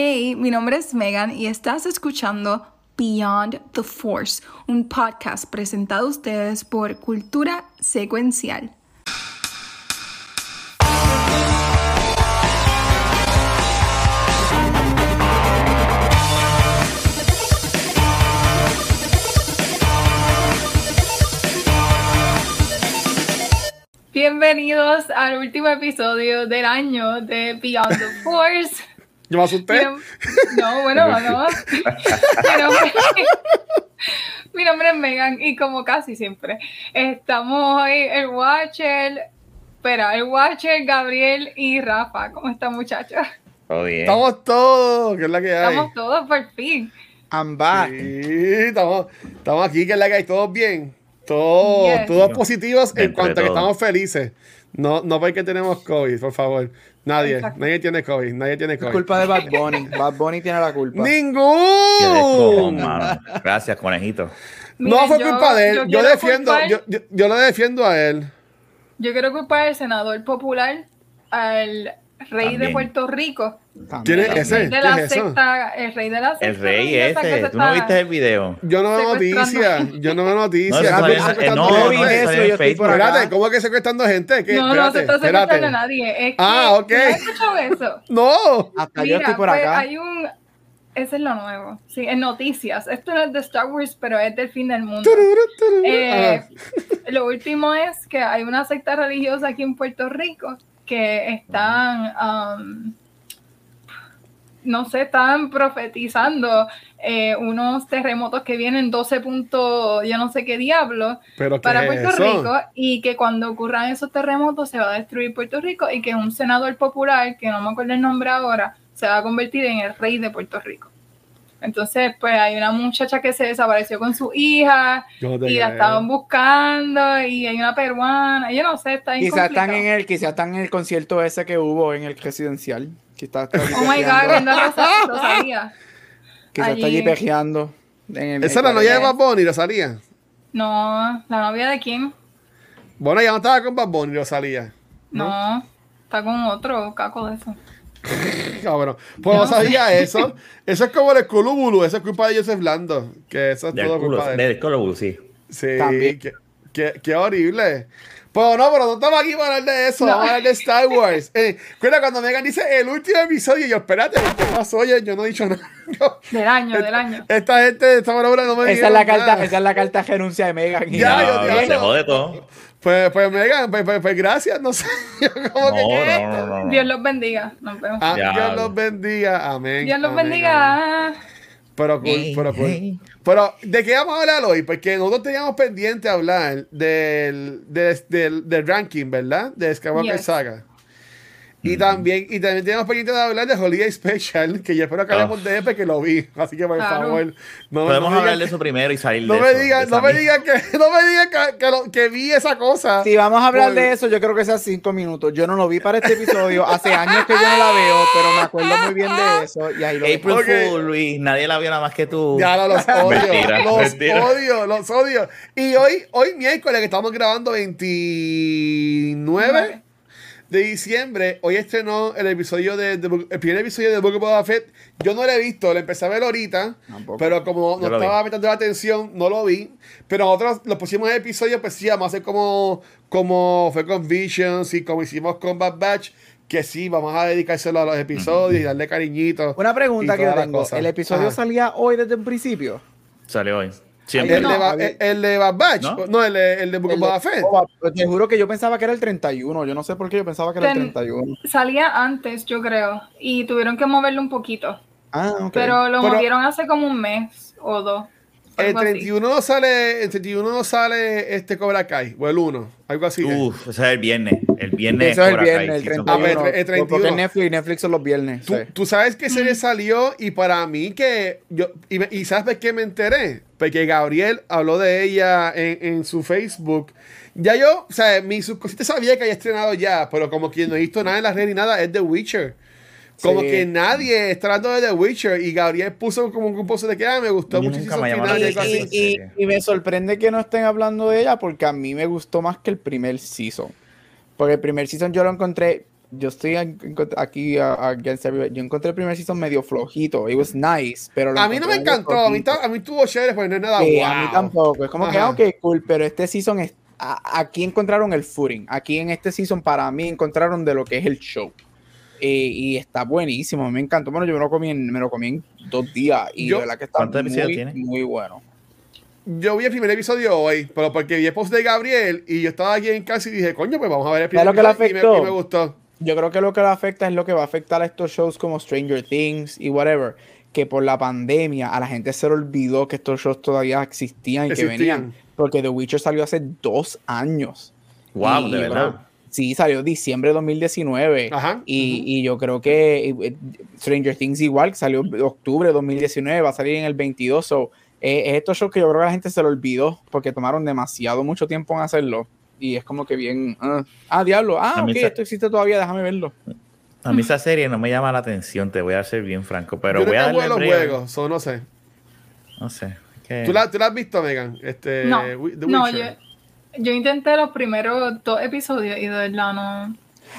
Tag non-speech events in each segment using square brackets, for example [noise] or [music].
Hey, mi nombre es Megan y estás escuchando Beyond the Force, un podcast presentado a ustedes por Cultura Secuencial. Bienvenidos al último episodio del año de Beyond the [laughs] Force. ¿Yo me asusté? No, bueno, no. [laughs] Mi nombre, mi nombre es Megan y como casi siempre, estamos hoy el Watcher, espera, el Watcher, Gabriel y Rafa. ¿Cómo están muchachos? Todo bien. Estamos todos, que es la que hay. Estamos todos por fin. I'm back. Sí, estamos, estamos aquí, que es la que hay. Todos bien. Todos, Yes. todos positivos en cuanto a que estamos felices. No, no porque tenemos COVID, por favor. Nadie, Exacto. nadie tiene COVID, nadie tiene Es COVID. culpa de Bad Bunny. Bad Bunny tiene la culpa. ¡Ningún! Gracias, conejito. No fue yo- culpa de él. Yo, quiero defiendo, culpar- yo, yo, yo lo defiendo a él. Yo quiero culpar al senador popular, al rey de También. Puerto Rico, ¿Quién es ese? de ¿Qué la es secta, el rey de la secta. El rey ese. se ¿Tú no viste el video? Yo no veo noticias. Yo no veo noticias. No, secuestrando no, Yo no, vi eso yo en estoy por. Espérate, ¿cómo que secuestrando gente? ¿Qué? No, no se está secuestrando espérate. a nadie. Es que, Ah, ok. ¿no has escuchado eso? No. Hasta yo Mira, estoy por pues, acá. hay un... Ese es lo nuevo. Sí, en noticias. Esto no es de Star Wars, pero es del fin del mundo. Eh, Ah. lo último es que hay una secta religiosa aquí en Puerto Rico que están, um, no sé, están profetizando eh, unos terremotos que vienen 12 puntos, yo no sé qué diablo, Pero ¿qué para Puerto? Rico y que cuando ocurran esos terremotos se va a destruir Puerto Rico y que un senador popular, que no me acuerdo el nombre ahora, se va a convertir en el rey de Puerto Rico. Entonces, pues hay una muchacha que se desapareció con su hija no y la estaban buscando y hay una peruana, yo no sé, está Quizás están en el, quizás están en el concierto ese que hubo en el residencial. Que está, [laughs] Oh my god, pejeando. viendo a Rosa- Rosalía. Quizás está allí pejeando. en Esa es la novia de Bad Bunny, Rosalía. No, la novia de quién? Bueno, ya no estaba con Bad Bunny, Rosalía. No, está con otro caco de eso. [laughs] Cabrón. Pues no sabía eso. Eso es como el culubulu. Eso es culpa de Joseph Blando. Que eso es Del todo culo, culpa de él. del sí. Sí, También. qué, qué- qué horrible. Pues no, pero no estamos aquí para hablar de eso, No. vamos a hablar de Star Wars. [laughs] Eh, cuida cuando Megan dice el último episodio, y yo, espérate, ¿qué pasó? Yo, yo no he dicho [laughs] nada. Yo- Del año, del año. esta gente, esta hora no me Esa es la carta, nada. esa es la carta de renuncia de Megan. Ya, No, yo- yo- se jode todo. Pues, pues Megan, pues, pues, pues gracias, no sé. [laughs] Dios los bendiga. Nos vemos. Ah. Dios los bendiga, amén. Dios los amén, amén. bendiga. Pero cool, Hey, pero cool. hey. Pero, ¿de qué vamos a hablar hoy? Porque nosotros teníamos pendiente hablar del, del, del, del ranking, ¿verdad? De Skywalker Yes. Saga. Y también, y también teníamos pendiente de hablar de Holiday Special, que yo espero que hablemos Oh. de él porque lo vi. Así que por Claro. favor, no, Podemos no me hablar de eso primero y salir No de me eso, digan, de no me digan que, [laughs] no me digan que, que, lo- que vi esa cosa. Si vamos a hablar Por- de eso, yo creo que sea cinco minutos. Yo no lo vi para este episodio. Hace años que yo no la veo, pero me acuerdo muy bien de eso. Y ahí lo April Ok. Fool, Luis. Nadie la vio nada más que tú. Ya no, los [laughs] odio, Mentira, los mentira. odio, los odio. Y hoy, hoy miércoles que estamos grabando 29 de diciembre, hoy estrenó el episodio de, el primer episodio de Book of Boba Fett. Yo no lo he visto, lo empecé a ver ahorita, Tampoco. pero como no vi. estaba metiendo la atención, no lo vi. Pero nosotros los pusimos episodios, pues sí, vamos a hacer como, como fue con Visions y como hicimos con Bad Batch, que sí, vamos a dedicárselo a los episodios y darle cariñito. Una pregunta que yo tengo. ¿El episodio salía hoy desde el principio? Salió hoy. El, no, de, Ba- el de Bad Batch, no, ¿No? el, de- el de Book of El Fett. Oh, te juro que yo pensaba que era el 31. Yo no sé por qué yo pensaba que era el Ten- 31. Salía antes, yo creo, y tuvieron que moverlo un poquito. Ah, ok. Pero lo Pero- movieron hace como un mes o dos. El algo así. 31 no sale, el 31 no sale este Cobra Kai, o el 1, algo así. Uf, ese es el viernes. El viernes. Eso es el Kai, viernes, el season 31. Ah, pero el 31. Porque Netflix, Netflix son los viernes. Tú, sí. tú sabes que serie salió y para mí que yo y, me- y sabes de qué me enteré porque Gabriel habló de ella en, en su Facebook ya yo o sea mi subconsciente sabía que había estrenado ya pero como que no he visto nada en las redes ni nada es The Witcher como Sí. que nadie está hablando de The Witcher y Gabriel puso como un post de que ah, me gustó muchísimo me final y me sorprende que no estén hablando de ella porque a mí me gustó más que el primer season. Porque el primer season yo lo encontré yo estoy aquí a- against everybody. Yo encontré el primer season medio flojito. It was nice, pero A mí no me encantó, a mí, a mí estuvo chévere, porque no es nada Sí, wow. a mí tampoco. Es como que, Ajá. ah, ok, cool, pero este season es. a- aquí encontraron el footing. Aquí en este season, para mí, encontraron de lo que es el show. Eh, y está buenísimo, me encantó. Bueno, yo me lo comí en, me lo comí en dos días y Yo- de verdad que está ¿Cuántos episodios muy, tiene? muy bueno. Yo vi el primer episodio hoy, pero porque vi el post de Gabriel y yo estaba aquí en casa y dije, coño, pues vamos a ver el primer ¿Sabes lo que le episodio y me- afectó? y me gustó. Yo creo que lo que le afecta es lo que va a afectar a estos shows como Stranger Things y whatever. Que por la pandemia a la gente se le olvidó que estos shows todavía existían y Existían. que venían. Porque The Witcher salió hace dos años. Wow, Y, de verdad. bro, Sí, salió diciembre de 2019. Ajá, Y, y yo creo que eh, Stranger Things igual, salió octubre de 2019, va a salir en el 22. So, eh, es estos shows que yo creo que la gente se lo olvidó porque tomaron demasiado mucho tiempo en hacerlo. Y es como que bien. ah, ah, diablo. Ah, ok, se- esto existe todavía, déjame verlo. A mí esa serie no me llama la atención, te voy a ser bien franco, pero yo voy a darle los break. juegos, so no sé. No sé. ¿Tú la, ¿Tú la has visto, Megan? Este, No, The no, yo, Witcher. Yo intenté los primeros dos episodios y de verdad no.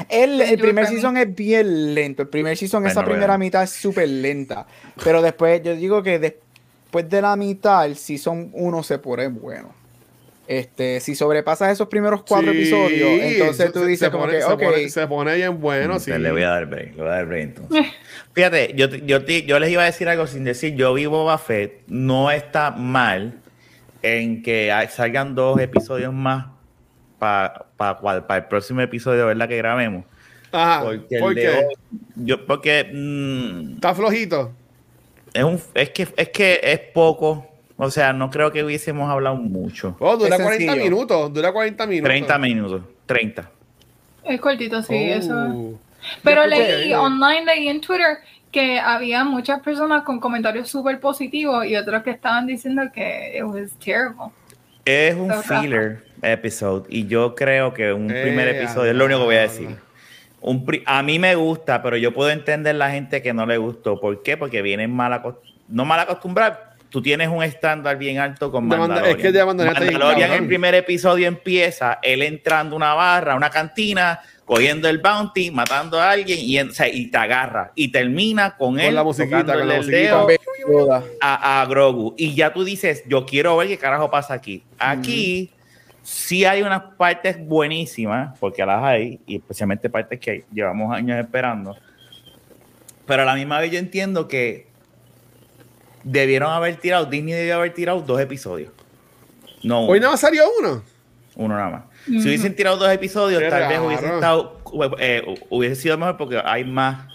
El, primer season es bien lento. El primer season, Ay, esa no primera mitad es súper lenta. Pero después, yo digo que después de la mitad, el season 1 se pone bueno. Este, si sobrepasas esos primeros cuatro Sí, episodios, entonces tú dices se como pone- que, se pone- se pone bien bueno, sí. Le voy a dar break, le voy a dar break entonces. Fíjate, yo, yo, te- yo les iba a decir algo sin decir, yo vi Boba Fett, no está mal en que salgan dos episodios más para el próximo episodio, ¿verdad? Que grabemos. Ajá, Porque el ¿por de qué? hoy- yo, porque mm, Está flojito. es, un, es, que, es que es poco, o sea, no creo que hubiésemos hablado mucho. Oh, dura Es 40 sencillo. minutos, dura 40 minutos. 30 minutos, 30. Es cortito, sí, Oh. eso. Pero Yo escuché, leí eh. online, leí en Twitter que había muchas personas con comentarios súper positivos y otros que estaban diciendo que it was terrible. Es un Ajá. filler episode y yo creo que un Eh, primer episodio es lo único que voy a decir. Un pri- a mí me gusta, pero yo puedo entender la gente que no le gustó. ¿Por qué? Porque vienen mal acostumbrados. No mal acostumbrados. Tú tienes un estándar bien alto con Mandalorian. es que Mandalorian cabrón. el primer episodio empieza él entrando a una barra, a una cantina, cogiendo el bounty, matando a alguien y, en- o sea, y te agarra. Y termina con, él la musiquita, con la musiquita. a, a Grogu. Y ya tú dices, yo quiero ver qué carajo pasa aquí. Aquí sí hay unas partes buenísimas, porque las hay, y especialmente partes que llevamos años esperando. Pero a la misma vez yo entiendo que debieron haber tirado, Disney debió haber tirado dos episodios. No uno, Hoy nada más salió uno. uno nada más. Si hubiesen tirado dos episodios, Qué tal vez raro. hubiese estado, eh, hubiese sido mejor porque hay más.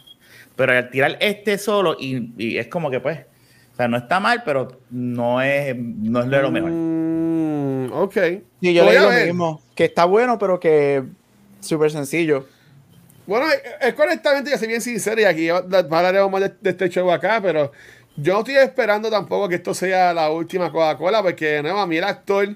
Pero al tirar este solo, y, y es como que pues, o sea, no está mal, pero no es, no es lo mejor. Mm, ok. Sí, yo Voy leí a lo mismo. Que está bueno, pero que súper sencillo. Bueno, es, es honestamente, yo soy bien sincero, y aquí hablaremos más de, de este show acá, pero yo no estoy esperando tampoco que esto sea la última Coca-Cola, porque no, a mí el actor,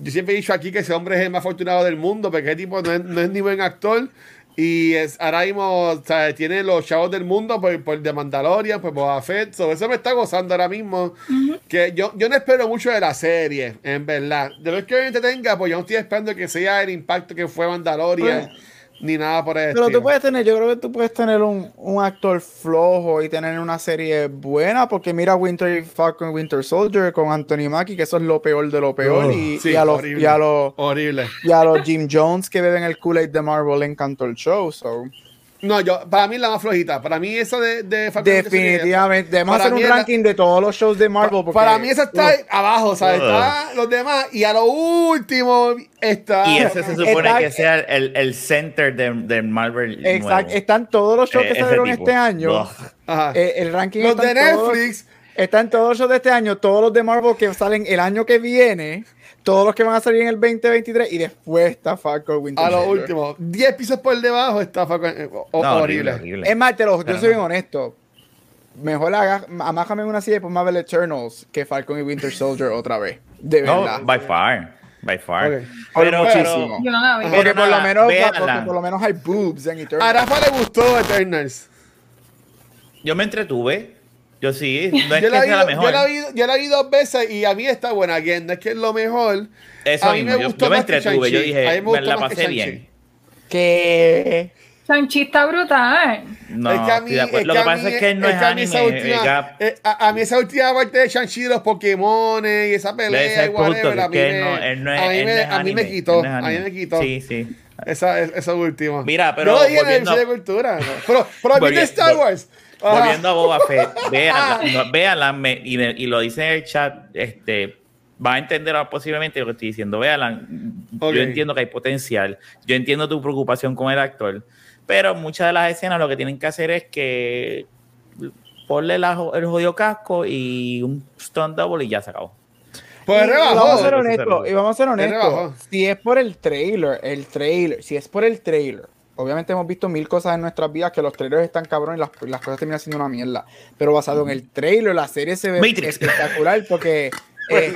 yo siempre he dicho aquí que ese hombre es el más afortunado del mundo, porque ese tipo no es, no es ni buen actor. Y es, ahora mismo o sea, tiene los chavos del mundo por, por The Mandalorian, por Boba Fett. so, eso me está gozando ahora mismo. Que yo, yo no espero mucho de la serie, en verdad. De lo que obviamente tenga, pues yo no estoy esperando que sea el impacto que fue Mandalorian, ni nada por el Pero estilo. tú puedes tener, yo creo que tú puedes tener un, un actor flojo y tener una serie buena, porque mira Winter Falcon Winter Soldier con Anthony Mackie, que eso es lo peor de lo peor, Oh, y, sí, y a los, horrible. y a los Horrible. y a los Jim Jones que beben el Kool-Aid de Marvel le encantó el show. So. No, yo, para mí la más flojita. Para mí esa de, de Falcon Definitivamente. Debemos para hacer un es la- ranking de todos los shows de Marvel. porque- Para mí esa está abajo, ¿sabes? Ugh. Está los demás. Y a lo último está. Y ese se supone Está- que sea el, el center de, de Marvel. Exacto. Están todos los shows Eh, que ese salieron este año. Ajá. Eh, el ranking los está de en todos- Netflix. Están todos los shows de este año, todos los de Marvel que salen el año que viene, todos los que van a salir en el 2023 y después está Falcon Winter A lo Soldier. último. 10 pisos por debajo está Falcon. eh, No, horrible. horrible. Es más, te lo- yo soy no. bien honesto. Mejor haga- amájame una silla a ver Eternals que Falcon y Winter Soldier otra vez. De No, verdad. by far. By far. Pero, Muchísimo. No. Pero porque, por lo menos, porque por lo menos hay boobs en A Eternals. Rafa le gustó Eternals. yo me entretuve. Yo sí. [laughs] No es Yo que la, vi, sea la mejor. yo, la vi, yo la vi dos veces y a mí está buena. Again, no es que es lo mejor. Eso a mí mismo. me yo, gustó yo me más que entretuve. Yo dije, A mí me me la que pasé bien. Que Sanchi está brutal. No, es que a mí, es Lo que que a pasa mí- es que él no es, que a mí última- eh, eh, a, a mí esa última parte de Shang-Chi de los Pokémon y esa pelea es y el punto, whatever, que a es mí que él me- no, no es, a mí no me- es a mí me quitó, no es a mí me quitó. Sí, sí. Esa, esa última. Mira, pero Yo lo dije en el a- de cultura. ¿no? Pero, pero aquí de Star Wars. Ajá. Volviendo a Boba Fett, [laughs] véanla, no, véanla, me- y, me- y lo dice en el chat, este, va a entender posiblemente lo que estoy diciendo. Véanla, Ok. yo entiendo que hay potencial, yo entiendo tu preocupación con el actor, pero muchas de las escenas lo que tienen que hacer es que ponle la el jodido casco y un stunt double y ya se acabó. Pues Y rebajó. vamos a ser honestos, y vamos a ser honestos. Si es por el trailer, el trailer, si es por el trailer, obviamente hemos visto mil cosas en nuestras vidas que los trailers están cabrón y las, las cosas terminan siendo una mierda. Pero basado en el trailer, la serie se ve Matrix. espectacular porque [laughs] eh,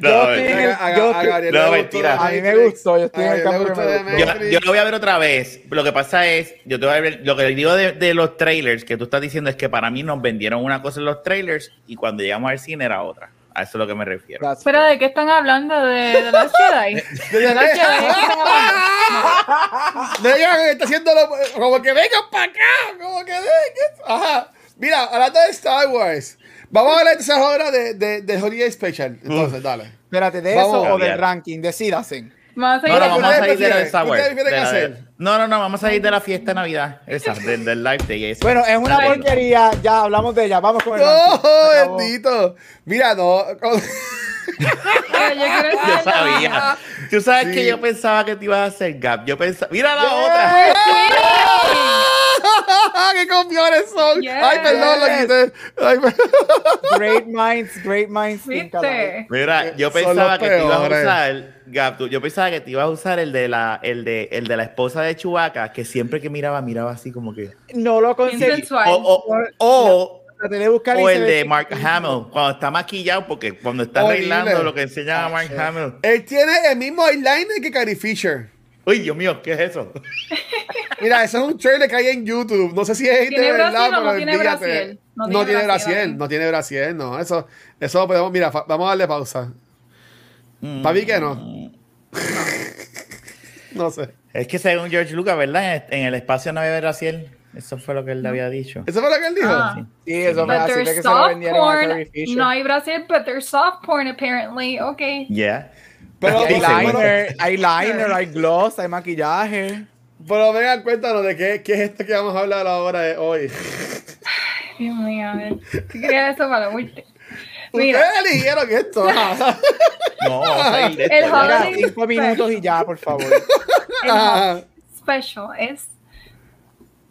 No, yo no, no, mentira. A mí me gustó, yo estoy en el campo yo, yo lo voy a ver otra vez. Lo que pasa es, yo te voy a ver, lo que digo de, de los trailers que tú estás diciendo es que para mí nos vendieron una cosa en los trailers y cuando llegamos al cine era otra. A eso es lo que me refiero. That's ¿Pero de qué están hablando? ¿De, de las [laughs] Jedi? ¿De? ¿De hablando? No digan que está haciéndolo como que vengan para acá, como que vengan. Ajá. Mira, hablando de Star Wars, vamos a hablar de esa hora de, de, de Holiday Special. Entonces, dale. Espérate, ¿de Vamos. eso o del ranking? Decídase. Vamos a No, seguir no, con vamos a salir de la de De de- no, no, no, vamos a ir de la fiesta de Navidad. Esa, del, del Live Day. esa. Bueno, es una porquería, ya hablamos de ella, vamos con el ¡Oh, [laughs] bendito! Mira, no. [laughs] Yo sabía. Tú sabes Sí. que yo pensaba que te ibas a hacer gap. Yo pensaba. Mira la otra. [laughs] ¡Qué confiones son! Yes. Ay, perdón, lo quité. Ay, Great minds, great minds. Mira, yo pensaba que te ibas a usar, Gap, yo pensaba que te ibas a usar el de la, el de, el de la esposa de Chewbacca, que siempre que miraba, miraba así como que. No lo conseguí. O, el de Mark Hamill, cuando está maquillado, porque cuando está arreglando lo que enseñaba a Mark Hamill. Él tiene el mismo eyeliner que Carrie Fisher. Uy, Dios mío, ¿qué es eso? [laughs] Mira, ese es un trailer que hay en YouTube. No sé si es de ¿Tiene verdad, Brasil o no pero tiene. Brasil? No tiene Brasil no tiene Brasil, no. Eso, eso podemos, mira, vamos a darle pausa. Para mí que no. [laughs] no sé. Es que según George Lucas, ¿verdad? En el espacio no había Brasil. Eso fue lo que él le había dicho. ¿Eso fue lo que él dijo? Ah. Sí, eso me But hace there's que se lo soft vendieron a Fisher. No hay Brasil, but there's soft porn apparently. Okay. Yeah. Pero, Dice, pero, Eyeliner, eyeliner, hay gloss, hay maquillaje. pero vengan, cuéntanos de qué, qué es esto que vamos a hablar ahora de hoy. Dios mío, a ver. ¿Qué quería eso para la última? Mira, Ustedes eligieron esto. [laughs] No, vamos a [laughs] ir de El Holiday cinco minutos y ya, por favor. [laughs] el special es.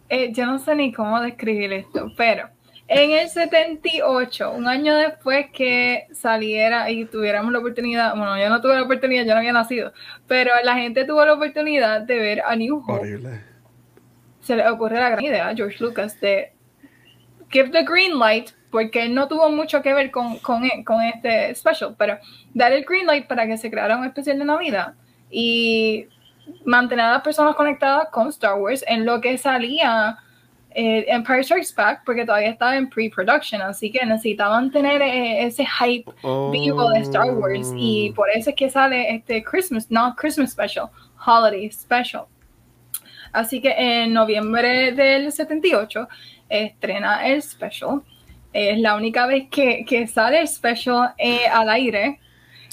eh, yo no sé ni cómo describir esto, pero en el 78, un año después que saliera y tuviéramos la oportunidad, bueno, yo no tuve la oportunidad, yo no había nacido, pero la gente tuvo la oportunidad de ver a New Hope. Horrible. Se le ocurre la gran idea a George Lucas de give the green light, porque no tuvo mucho que ver con, con, e- con este special, pero dar el green light para que se creara un especial de Navidad y mantener a las personas conectadas con Star Wars en lo que salía eh, Empire Strikes Back, porque todavía estaba en pre-production, así que necesitaban tener eh, ese hype vivo de Star Wars y por eso es que sale este Christmas, no Christmas Special, Holiday Special. Así que en noviembre del 78 estrena el special. Es la única vez que, que sale el special eh, al aire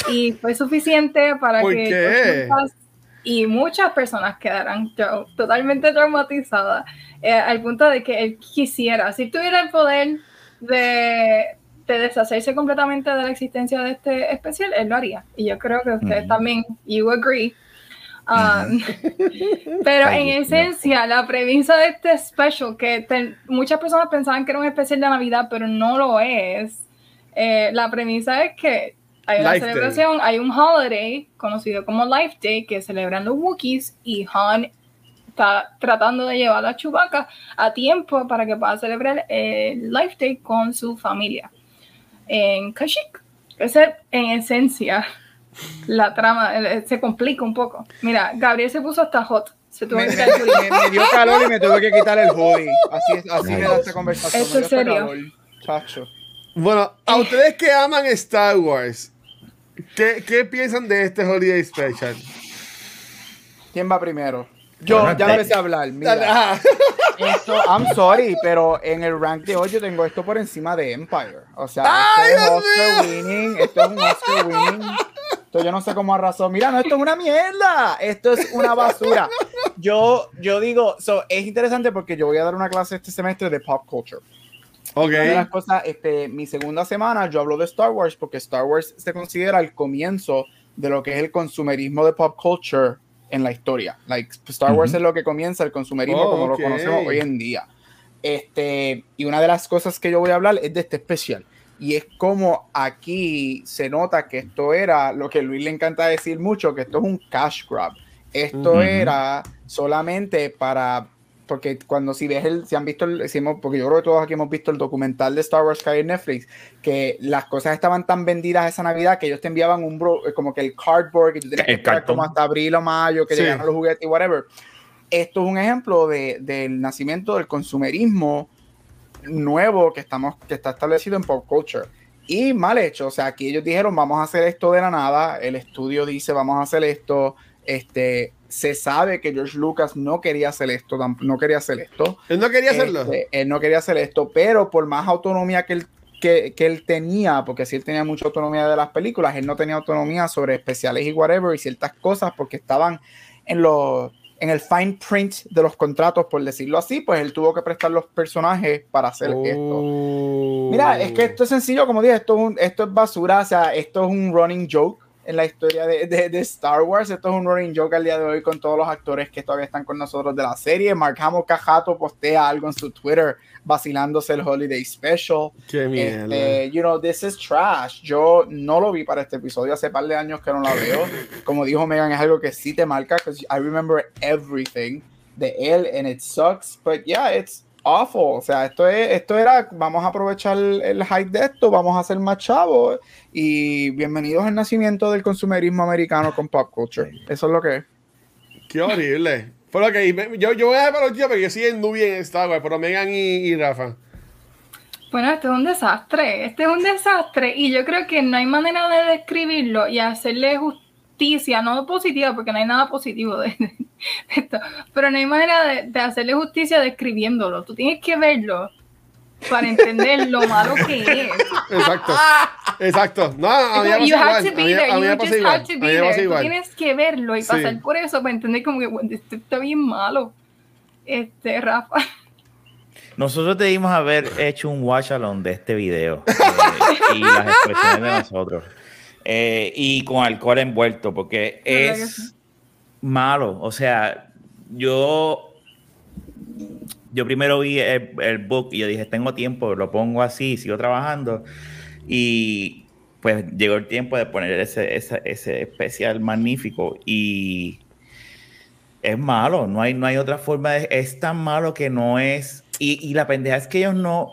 y fue suficiente para ¿Por que y muchas personas quedaran totalmente traumatizadas eh, al punto de que él quisiera, si tuviera el poder de, de deshacerse completamente de la existencia de este especial, él lo haría. Y yo creo que ustedes también, you agree. Um, [laughs] pero en esencia, la premisa de este special, que te- muchas personas pensaban que era un especial de Navidad, pero no lo es. eh, la premisa es que hay una Life Day. celebración, hay un holiday conocido como Life Day que celebran los Wookiees y Han está tratando de llevar a Chewbacca a tiempo para que pueda celebrar el Life Day con su familia en Kashyyyk. Esa es en esencia la trama, eh, se complica un poco. Mira, Gabriel se puso hasta hot. Se tuvo Me, que me- quitar el hoodie. me- me dio calor y me tuve que quitar el hoodie. Así, es- así me da esta conversación. ¿Eso es serio? Chacho. Bueno, a ustedes que aman Star Wars, ¿qué, qué piensan de este Holiday Special? ¿Quién va primero? Yo Bueno, ya empecé a hablar. Mira, esto, I'm sorry, pero en el rank de hoy yo tengo esto por encima de Empire. O sea, ¡Ay, esto es Oscar winning. Esto es un Oscar winning. Yo no sé cómo arrasó. Mira, no, esto es una mierda. Esto es una basura. Yo, yo digo, so, es interesante porque yo voy a dar una clase este semestre de pop culture. Ok. Una de las cosas, este, mi segunda semana yo hablo de Star Wars porque Star Wars se considera el comienzo de lo que es el consumerismo de pop culture en la historia. Like, Star Wars es lo que comienza el consumerismo Oh, como ok. lo conocemos hoy en día. Este, y una de las cosas que yo voy a hablar es de este especial. Y es como aquí se nota que esto era lo que Luis le encanta decir mucho, que esto es un cash grab. Esto era solamente para porque cuando si ves el, si han visto el, si hemos- porque yo creo que todos aquí hemos visto el documental de Star Wars que hay en Netflix, que las cosas estaban tan vendidas esa Navidad que ellos te enviaban un bro, como que el cardboard, que tú tenías que esperar como hasta abril o mayo, que Sí. llegaran los juguetes y whatever. Esto es un ejemplo de, del nacimiento del consumerismo nuevo que estamos, que está establecido en pop culture. Y mal hecho, o sea, aquí ellos dijeron vamos a hacer esto de la nada, el estudio dice vamos a hacer esto, este, se sabe que George Lucas no quería hacer esto, no quería hacer esto, Él no quería hacerlo. este, él no quería hacer esto, pero por más autonomía que él, que, que él tenía, porque si él tenía mucha autonomía de las películas, él no tenía autonomía sobre especiales y whatever y ciertas cosas porque estaban en los en el fine print de los contratos, por decirlo así, pues él tuvo que prestar los personajes para hacer esto. Oh. Mira, es que esto es sencillo, como dije, esto es, un- esto es basura, o sea, esto es un running joke en la historia de, de- de Star Wars, esto es un running joke al día de hoy con todos los actores que todavía están con nosotros de la serie. Mark Hamill Cajato postea algo en su Twitter vacilándose el Holiday Special. Qué mierda. Este, you know, this is trash. Yo no lo vi para este episodio, hace par de años que no la veo. Como dijo Megan, es algo que sí te marca, because I remember everything de él, and it sucks, but yeah, it's awful. O sea, esto, es, esto era, vamos a aprovechar el, el hype de esto, vamos a hacer más chavos, y bienvenidos al nacimiento del consumerismo americano con pop culture. Eso es lo que es. Qué horrible. Pero ok, yo, yo voy a dejar para los tíos porque yo soy el nubie en Star Wars, pero Megan y, Rafa. Bueno, este es un desastre, este es un desastre y yo creo que no hay manera de describirlo y hacerle justicia, no positiva, porque no hay nada positivo de, de esto, pero no hay manera de, de hacerle justicia describiéndolo. Tú tienes que verlo para entender lo malo que es. Exacto. Exacto. No, a mí me pasa igual. A mí- me pasa. Tú tienes que verlo y Sí. pasar por eso para entender como que "Bueno, esto está bien malo. Este, Rafa. Nosotros debimos haber hecho un watch along de este video eh, y las expresiones de nosotros. Eh, y con alcohol envuelto, porque ¿Verdad que es sí? malo. O sea, yo, yo primero vi el, el book y yo dije, tengo tiempo, lo pongo así, sigo trabajando. Y pues llegó el tiempo de poner ese, ese, ese especial magnífico. Y es malo, no hay, no hay otra forma de... Es tan malo que no es... Y, y la pendeja es que ellos no...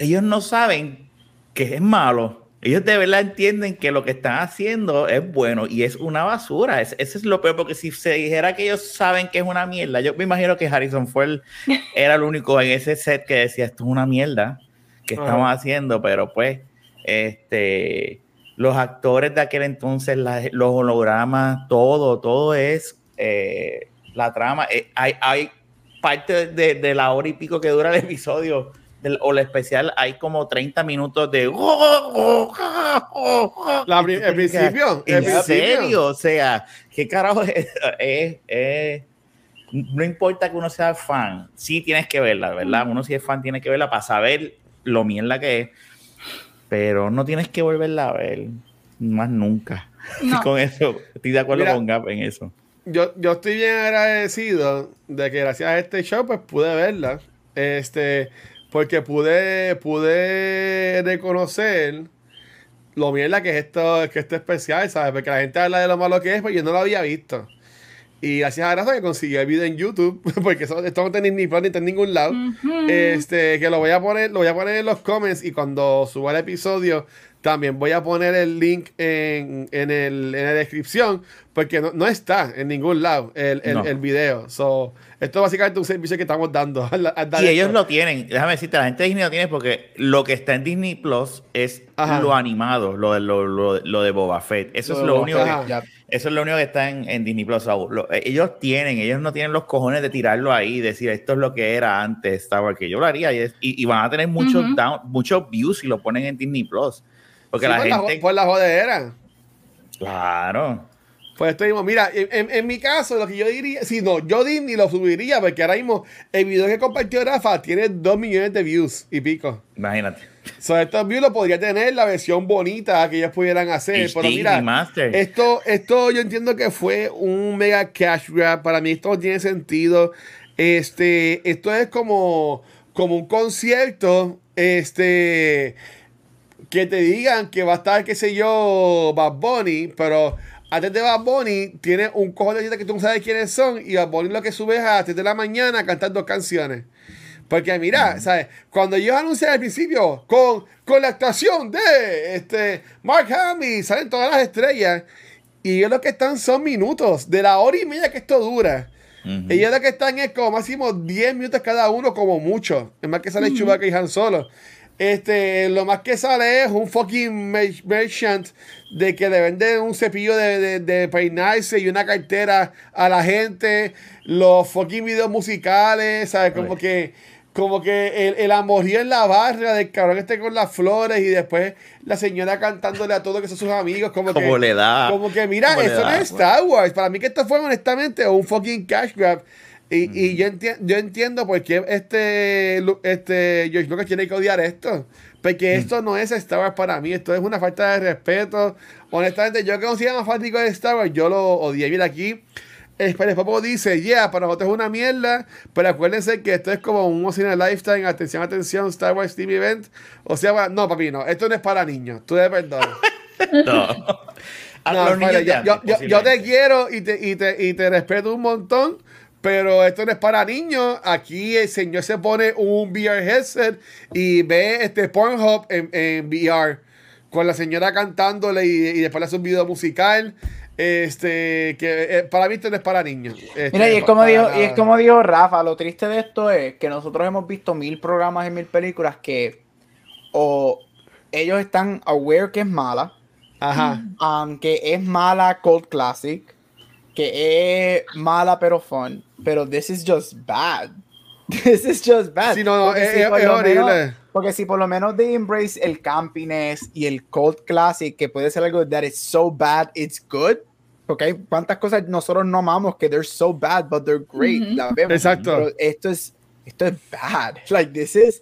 Ellos no saben que es malo. Ellos de verdad entienden que lo que están haciendo es bueno y es una basura. Es, eso es lo peor, porque si se dijera que ellos saben que es una mierda, yo me imagino que Harrison Ford [laughs] era el único en ese set que decía esto es una mierda que estamos haciendo, pero pues, este, los actores de aquel entonces, la- los hologramas, todo, todo es eh, la trama. Eh, hay, hay parte de, de la hora y pico que dura el episodio del, o el especial, hay como 30 minutos de. La el principio. El ¿En principio. serio? O sea, ¿qué carajo es? es- es- no importa que uno sea fan, sí tienes que verla, ¿verdad? Uno si es fan tiene que verla para saber lo mierda que es, pero no tienes que volverla a ver más nunca. [laughs] No. Con eso, estoy de acuerdo Mira, con Gap en eso. Yo, yo estoy bien agradecido de que gracias a este show pues pude verla. Este, porque pude, pude reconocer lo mierda que es esto, que esto especial, ¿sabes? Porque la gente habla de lo malo que es, pero yo no lo había visto. Y gracias a Rafa que consiguió el video en YouTube, [laughs] porque eso, esto no tiene ni plan ni está en ningún lado. Ujú. Este, que lo voy a poner, lo voy a poner en los comments y cuando suba el episodio También voy a poner el link en, en, el, en la descripción, porque no, no está en ningún lado el, el, No. el video. So, esto es básicamente un servicio que estamos dando. [laughs] al- al dar Y ellos esto. lo tienen, déjame decirte, la gente de Disney lo tiene porque lo que está en Disney Plus es Ajá. lo animado, lo, de- lo, lo, lo de Boba Fett. Eso Lo es lo único que, eso es lo único que está en, en Disney Plus. Eh, ellos tienen, ellos no tienen los cojones de tirarlo ahí y decir esto es lo que era antes, Star Wars, que yo lo haría y, es- y, y van a tener muchos down- muchos views si lo ponen en Disney Plus. Porque Sí, la por, la, gente. jo- por la jodedera. Claro. Pues esto mismo, mira, en, mi caso, lo que yo diría, si no, yo Disney lo subiría, porque ahora mismo el video que compartió Rafa tiene 2 millones de views y pico. Imagínate. So, estos views lo podría tener la versión bonita que ellos pudieran hacer. Pero mira, esto, esto yo entiendo que fue un mega cash grab. Para mí esto no tiene sentido. Este, esto es como, como un concierto. Este, que te digan que va a estar, qué sé yo, Bad Bunny, pero antes de Bad Bunny tiene un cojón de gente que tú no sabes quiénes son y Bad Bunny lo que sube es a las 3 de la mañana a cantar dos canciones. Porque mira, ¿sabes? Cuando ellos anuncian al principio con, con la actuación de este Mark Hamill, salen todas las estrellas y ellos lo que están son minutos de la hora y media que esto dura. Ellos lo que están es como máximo 10 minutos cada uno, como mucho. Es más que sale Chewbacca y Han Solo. Este, lo más que sale es un fucking mer- merchant de que le venden un cepillo de, de, de peinarse y una cartera a la gente. Los fucking videos musicales, ¿sabes? Como que como que el, el amorío en la barra del cabrón este con las flores y después la señora cantándole a todos que son sus amigos. Como, Como que, le da. como que, mira, eso no es Star Wars. Para mí que esto fue honestamente un fucking cash grab. Y, y yo, enti- yo entiendo por qué este, este George Lucas tiene que odiar esto. Porque esto no es Star Wars para mí. Esto es una falta de respeto. Honestamente, yo que no soy más fanático de Star Wars, yo lo odié. Mira aquí. Espera, Popo dice, yeah, para nosotros es una mierda, pero acuérdense que esto es como un a Lifetime, atención, atención, Star Wars Team Event. O sea, no, papi, no, esto no es para niños, tú de perdón. [laughs] No. No, los niños Fire, de yo, yo- yo- te quiero y te, y, te, y te respeto un montón, pero esto no es para niños. Aquí el señor se pone un VR headset y ve este Pornhub en, en VR con la señora cantándole y, y después le hace un video musical. Este, que eh, para mí esto no es para niños. Este, Mira, y es como dijo, nada. y es como dijo Rafa, lo triste de esto es que nosotros hemos visto mil programas y mil películas que o ellos están aware que es mala, Ajá. um, que es mala cult classic, que es mala pero fun, pero this is just bad. [laughs] This is just bad. Sí, no, no, Porque es- si es- por es lo menos- horrible. porque si por lo menos they embrace el campiness y el cult classic, que puede ser algo that is so bad, it's good. Porque hay cuántas cosas nosotros no amamos que they're so bad, but they're great. Ujú. la vemos. Exacto. Pero esto es, esto es bad. Like, this is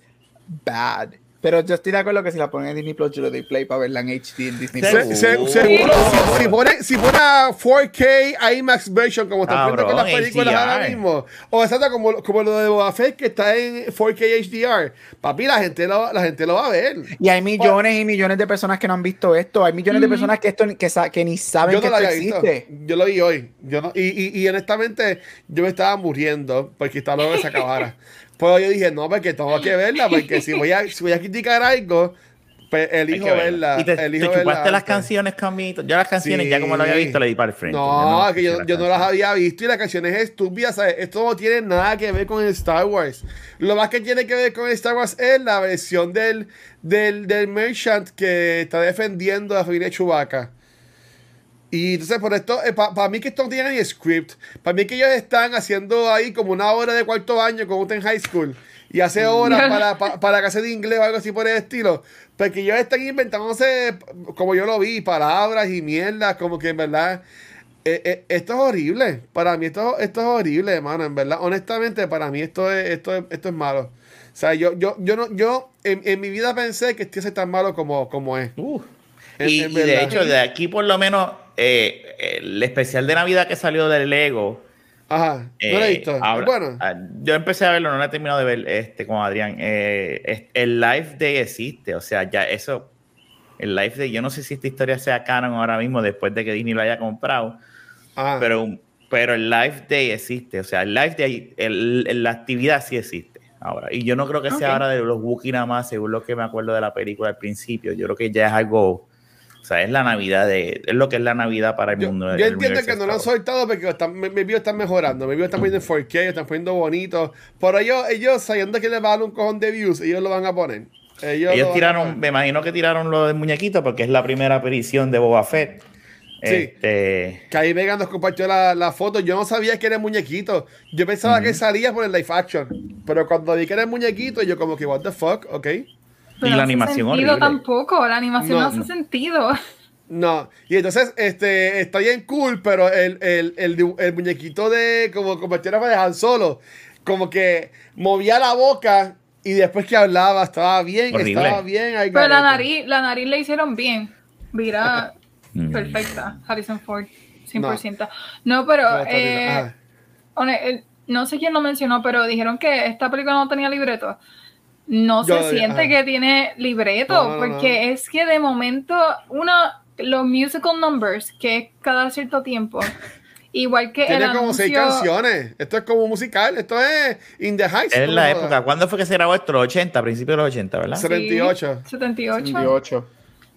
bad. Pero yo estoy de acuerdo que si la ponen en Disney Plus, yo le doy play para verla en HD en Disney Se- Plus. Se- se- Uh. seguro, si, si pone, si pone a 4K IMAX version, como está poniendo con las películas HDR. ahora mismo, o exacto como, como lo de Boba Fett que está en 4K HDR, papi, la gente lo, la gente lo va a ver. Y hay millones y millones de personas que no han visto esto. Hay millones de Ujú. personas que esto ni- que, sa- que ni saben Yo que no esto había visto. existe. Yo lo vi hoy. Yo no, y, y, y honestamente, yo me estaba muriendo porque estaba luego que se acabara. [laughs] Pero yo dije, no, porque tengo que verla, porque si voy a, si voy a criticar algo, pues elijo verla. Y te, te elijo chupaste verla las antes. canciones, Camito. Yo las canciones, ya como lo había visto, le di para el frente. No, Yo que yo, yo no las canciones. había visto y la canción es estúpida, ¿sabes? Esto no tiene nada que ver con el Star Wars. Lo más que tiene que ver con el Star Wars es la versión del, del, del Merchant que está defendiendo a la familia Chewbacca. Y entonces por esto, para mí que esto no tiene ni script. Para mí que ellos están haciendo ahí como una hora de cuarto año como usted en high school. Y hace horas [laughs] para, para, para clase de inglés o algo así por el estilo. Porque ellos están inventándose, como yo lo vi, palabras y mierdas, como que en verdad... eh, eh, esto es horrible. Para mí esto, esto es horrible, hermano. En verdad, honestamente, para mí esto es, esto es, esto es malo. O sea, yo, yo, yo no, yo en, en mi vida pensé que a ser tan malo como, como es. Uh. En- y, en y de hecho, de aquí por lo menos, eh, el especial de Navidad que salió del Lego. Ajá. No lo he eh, visto. habla- bueno. ah, yo empecé a verlo, no lo he terminado de ver este, con Adrián. Eh, el Live Day existe, o sea, ya eso. El Live Day, yo no sé si esta historia sea canon ahora mismo después de que Disney lo haya comprado, Ajá. pero, pero el Live Day existe, o sea, el Live Day, el- el- la actividad sí existe. ahora. Y yo no creo que Ok. sea ahora de los Wookiee nada más, según lo que me acuerdo de la película al principio. Yo creo que ya es algo, o sea, es la Navidad, de, es lo que es la Navidad para el Yo, mundo. yo el entiendo que no lo han soltado porque están, mi, mi videos están mejorando. Mi videos están poniendo en 4K, están poniendo bonitos. Pero ellos, ellos sabiendo que les va a dar un cojón de views, ellos lo van a poner. Ellos, tiraron, me imagino que tiraron lo del muñequito porque es la primera aparición de Boba Fett. Sí. Este, Que ahí Megan nos compartió la, la foto. Yo no sabía que era muñequito. Yo pensaba que salía por el live action. Pero cuando vi que era el muñequito, yo como que, what the fuck, ok. Pero Y la no hace animación sentido horrible. tampoco, la animación No, no, hace no. sentido. No, y entonces este está bien cool, pero el, el, el, el muñequito de como convirtiera para Han Solo, como que movía la boca y después que hablaba estaba bien, Horrible. estaba bien. al Pero la nariz, la nariz le hicieron bien. Mira, [laughs] Mm. perfecta. Harrison Ford, 100%. No, pero No, bien. eh, eh, no sé quién lo mencionó, pero dijeron que esta película no tenía libreto. No Yo, se siente ajá. que tiene libreto, No, no, no, porque es que de momento, uno, los musical numbers, que es cada cierto tiempo, [laughs] igual que Tiene el como seis canciones. Esto es como musical. Esto es In the Heights. es no la época. ¿Cuándo fue que se grabó esto? Los 80, a principios de los 80, ¿verdad? Se- 78. 78. 28.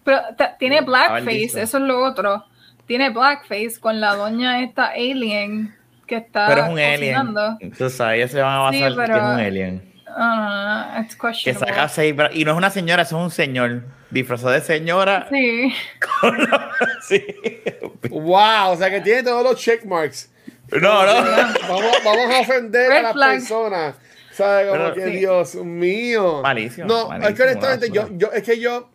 Pero tiene blackface, listo. eso es lo otro. Tiene blackface con la doña esta alien que está Pero es un alien. Entonces ahí se van a Sí, basar que pero- es un alien. Ah, no, no, it's Que questionable. saca seis bra- Y no es una señora, eso es un señor. Disfrazado de señora. Sí. [laughs] Sí. Wow, o sea que tiene todos los checkmarks. No, no. Vamos, vamos a ofender Red a las flag. personas. ¿Sabes? Como Pero- que Sí. Dios mío. Malísimo, No, es que honestamente, yo, yo, es que yo,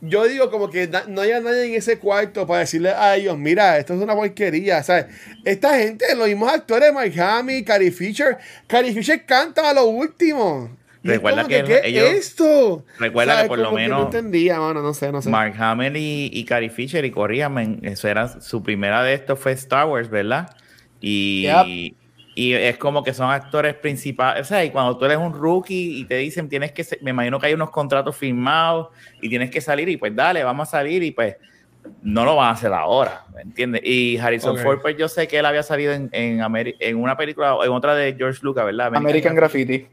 yo digo como que no haya nadie en ese cuarto para decirle a ellos, mira, esto es una porquería. ¿sabes? Esta gente, los mismos actores, Mike Hamill, Carrie Fisher, Carrie Fisher canta a lo último. Es Recuerda que ¿qué ellos- es esto? Recuerda que por lo Como menos- no entendía, mano, no sé, no sé. Mark Hamill y, y Carrie Fisher y corríame, eso era su primera de esto fue Star Wars, ¿verdad? Y, Yep. Y es como que son actores principales, o sea, y cuando tú eres un rookie y te dicen tienes que, me imagino que hay unos contratos firmados y tienes que salir y pues dale, vamos a salir y pues no lo van a hacer ahora, ¿me entiendes? Y Harrison Ok. Ford, pues yo sé que él había salido en, en, en una película, o en otra de George Lucas, ¿verdad? American Graffiti.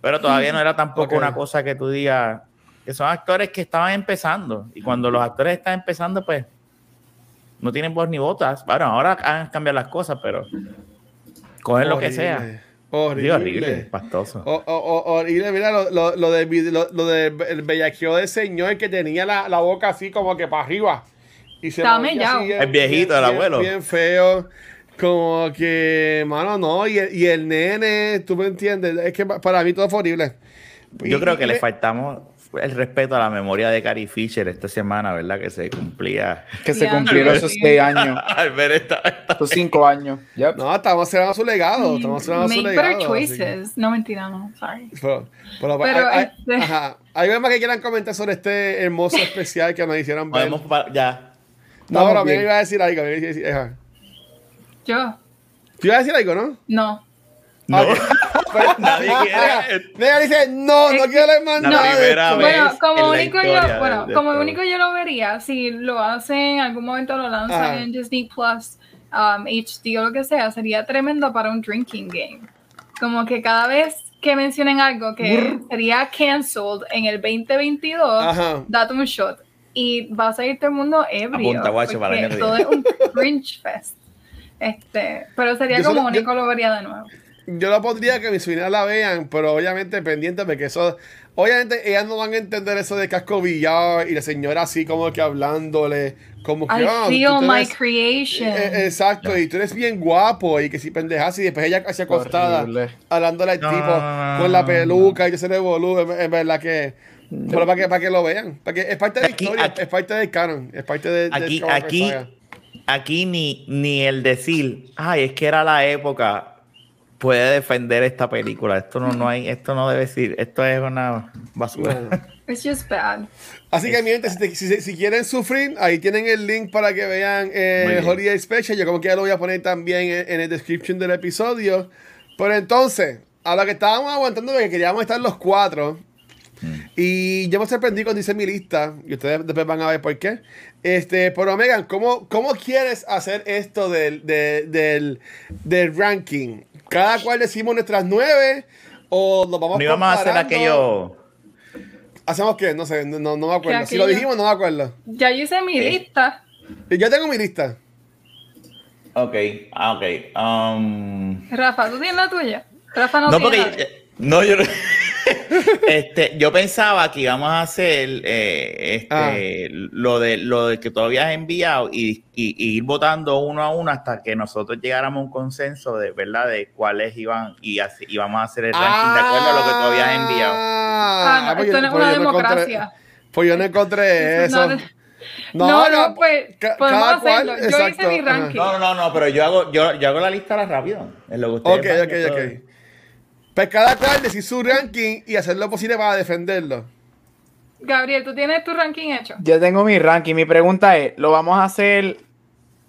Pero todavía no era tampoco una cosa que tú digas que son actores que estaban empezando. Y cuando los actores están empezando, pues no tienen voz ni botas. Bueno, ahora han cambiado las cosas, pero cogen lo que Horrible, sea. Horrible. Digo, horrible, pastoso. O- o- o- horrible, mira lo, lo, lo del vide- lo, lo del el bellaqueo del señor que tenía la, la boca así como que para arriba. Y se Estaba movía mellao. así El viejito, el abuelo. Bien feo. Como que, mano, no. Y el, y el nene, tú me entiendes. Es que pa- para mí todo fue horrible. Yo Y- creo que y le faltamos el respeto a la memoria de Carrie Fisher esta semana, ¿verdad? Que se cumplía. Que se cumplieron esos seis años, [laughs] Al ver esta. esos cinco años. Yep. No, estamos cerrando su legado. Estamos cerrando su legado. better que- choices. No, mentira, no. Sorry. Pero, pero, Pero, hay, hay- este- ajá. ¿Hay más que quieran comentar sobre este hermoso [laughs] especial que nos hicieron ver? Podemos pa- ya. No, pero me iba a decir algo. me iba a decir- ajá. Yo, ¿Tú ibas a decir algo, no? no. No. [laughs] Pues, Nadie quiere. Nega dice, no, no quiero leer más nada. Bueno, como único yo, bueno, de- de como único yo lo vería, si lo hacen, en algún momento lo lanzan Ajá. en Disney Plus, um, HD o lo que sea, sería tremendo para un drinking game. Como que cada vez que mencionen algo que sería cancelled en el 2022, Ajá. date un shot. Y va a salir todo el mundo ebrio. Apunta, guacho, para todo que es un cringe fest. Este, pero sería Yo como solo- único lo vería de nuevo. Yo lo pondría que mis sobrinas la vean, pero obviamente pendiente porque eso. Obviamente ellas no van a entender eso de casco billar y la señora así como que hablándole. Como que. I ah, tú feel my creation. Eh, eh, exacto, y tú eres bien guapo y que si pendejas y después ella casi acostada Horrible. hablándole al No, tipo no, no, no, con la no, peluca y yo se le boludo, en, verdad que pero para que para que lo vean, para que es parte de la Aquí- historia, aquí- es parte del canon, es parte de, Aquí, aquí, aquí ni, ni el decir, ay, es que era la época, puede defender esta película. Esto no, no hay, esto no debe decir, esto es una basura. It's just bad. Así que mi gente, si, si- si quieren sufrir, ahí tienen el link para que vean eh. Holiday Special. Yo como que ya lo voy a poner también en, en el description del episodio. Pero entonces, a lo que estábamos aguantando, porque queríamos estar los cuatro. Y yo me sorprendí cuando hice mi lista. Y ustedes después van a ver por qué. Este, pero Megan, ¿cómo, cómo quieres hacer esto del, de- del, del ranking? Cada cual decimos nuestras nueve. o nos vamos No íbamos a hacer aquello. ¿Hacemos qué? No sé, no, no, no me acuerdo. ¿Qué Si lo dijimos, no me acuerdo. Ya yo hice mi lista. Y Yo tengo mi lista. Ok, ah, ok. Um, Rafa, ¿tú tienes la tuya? Rafa no, no, tiene porque. No, yo no- [laughs] este, yo pensaba que íbamos a hacer eh, este, Ah. lo, de, lo de que todavía has enviado y, y- y ir votando uno a uno hasta que nosotros llegáramos a un consenso de verdad de cuáles iban y así, íbamos a hacer el ranking de acuerdo a lo que todavía has enviado. Ah, no, pues esto yo- no es pues una encontré- democracia. Pues yo no encontré eso. No, no, no, pues, podemos cada cual, hacerlo. Yo hice exacto, mi ajá. ranking. No, no, no, pero yo hago, yo, yo hago la lista ahora rápido. Es lo que ustedes Ok, ok, ok. Pues cada cual decir su ranking y hacer lo posible para defenderlo. Gabriel, ¿tú tienes tu ranking hecho? Yo tengo mi ranking. Mi pregunta es, ¿lo vamos a hacer?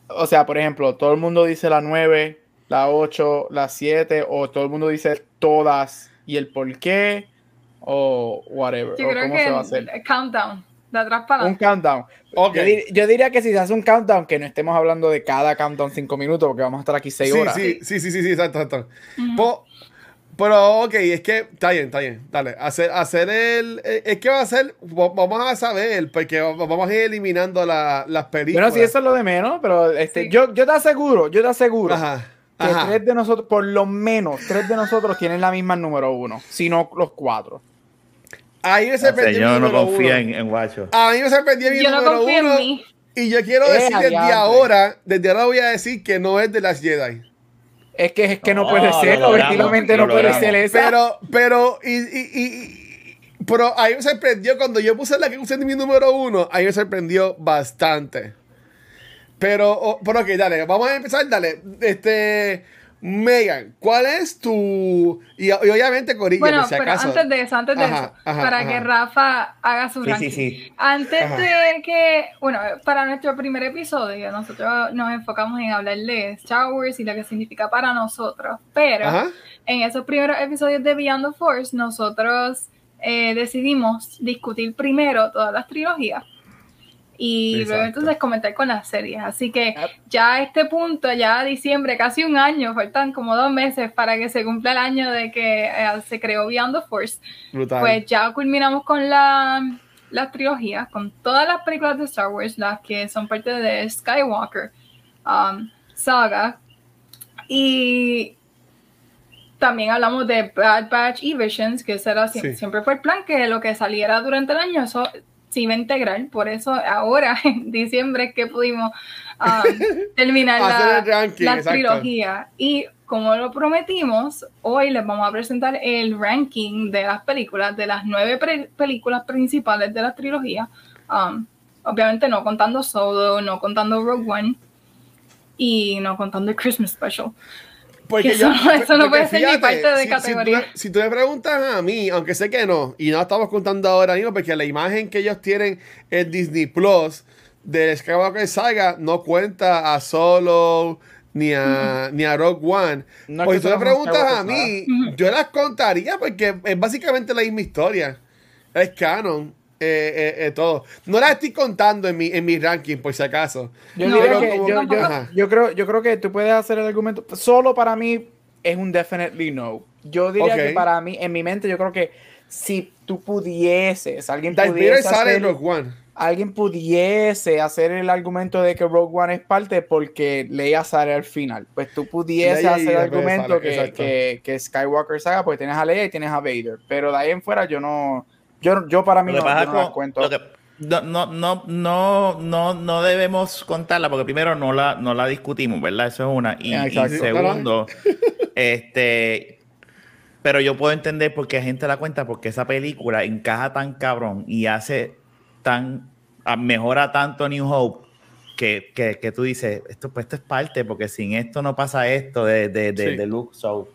O sea, por ejemplo, todo el mundo dice la 9, la 8, la 7, o todo el mundo dice todas y el por qué, o whatever. Yo o creo cómo que se va a hacer. el countdown, de atrás para Un countdown. Ok. Yo, dir- yo diría que si se hace un countdown, que no estemos hablando de cada countdown 5 minutos, porque vamos a estar aquí 6 Sí, horas. sí, sí, sí, sí, sí, exacto, exacto. Po- pero, ok, es que está bien, está bien. Dale, hacer, hacer el. eh, Es que va a ser. va- Vamos a saber, porque va- vamos a ir eliminando la- las películas. Bueno, sí, eso es lo de menos, pero este, Sí. yo, yo te aseguro, yo te aseguro Ajá. que Ajá. tres de nosotros, por lo menos, tres de nosotros tienen la misma número uno, si no los cuatro. Ahí me sorprendió yo no confío uno. en, en Guacho. A mí me sorprendió mi Yo no confío en uno. mí. Y yo quiero Eh, decir desde ahora, desde ahora voy a decir que no es de las Jedi. Es que es que no, No, puede ser, logramos, objetivamente no puede ser esa. Pero, pero, y, y, y- y- pero ahí me sorprendió cuando yo puse la que puse en mi número uno, ahí me sorprendió bastante. Pero, oh, pero ok, dale, vamos a empezar, dale. Este, Megan, ¿cuál es tu. Y, y obviamente, Corillo, Bueno, por si pero acaso. antes de eso, antes de Ajá, eso, ajá, para ajá. que Rafa haga su Sí, ranking. sí, sí. Antes Ajá. de que, bueno, para nuestro primer episodio, nosotros nos enfocamos en hablar de Star Wars y lo que significa para nosotros. Pero Ajá. en esos primeros episodios de Beyond the Force, nosotros eh, decidimos discutir primero todas las trilogías y luego entonces comentar con las series. Así que Yep. ya a este punto, ya diciembre, casi un año, faltan como dos meses para que se cumpla el año de que eh, se creó Beyond the Force. Brutal. Pues ya culminamos con la, las trilogías, con todas las películas de Star Wars, las que son parte de Skywalker um, saga. Y también hablamos de Bad Batch y Visions, que ese era sie- Sí. siempre fue el plan, que lo que saliera durante el año, eso se iba a integrar. Por eso ahora, [laughs] en diciembre, es que pudimos um, [laughs] terminar la, ranking, trilogía. Y como lo prometimos, hoy les vamos a presentar el ranking de las películas, de las nueve películas principales de la trilogía. Um, obviamente no contando Solo, no contando Rogue One y no contando el Christmas Special. Porque Que eso no- eso no porque puede ser ni parte de si- si categoría. tú- Si tú, me preguntas a mí, aunque sé que no, y no estamos contando ahora mismo, porque la imagen que ellos tienen en Disney Plus de Skywalker Saga no cuenta a Solo ni a, ni a Rogue One. No pues si tú me preguntas a mí, yo las contaría porque es básicamente la misma historia. Es canon. Eh, eh, eh, todo. No las estoy contando en mi, en mi ranking, por si acaso. Yo, No, pero que- como- yo, yo- Ajá. yo creo, yo creo que tú puedes hacer el argumento. Solo para mí es un definitely no. Yo diría que para mí, en mi mente, yo creo que si tú pudieses, alguien Darth pudiese sale en Rogue One. alguien pudiese hacer el argumento de que Rogue One es parte porque Leia sale al final. Pues tú Leia y hacer el argumento sale, que, exacto. que, que Skywalker saga, pues tienes a Leia y tienes a Vader. Pero de ahí en fuera yo no, yo, yo para mí Lo no, que pasa yo no las con- cuento. lo que- no, no, no, no, no, no debemos contarla porque primero no la, no la discutimos, ¿verdad? Eso es una. Y, segundo, este, pero yo puedo entender por qué gente la cuenta, porque esa película encaja tan cabrón y hace tan, a- mejora tanto New Hope. Que, que, que tú dices, esto, pues esto es parte, porque sin esto no pasa esto de, de, de, Sí. de Luke. So,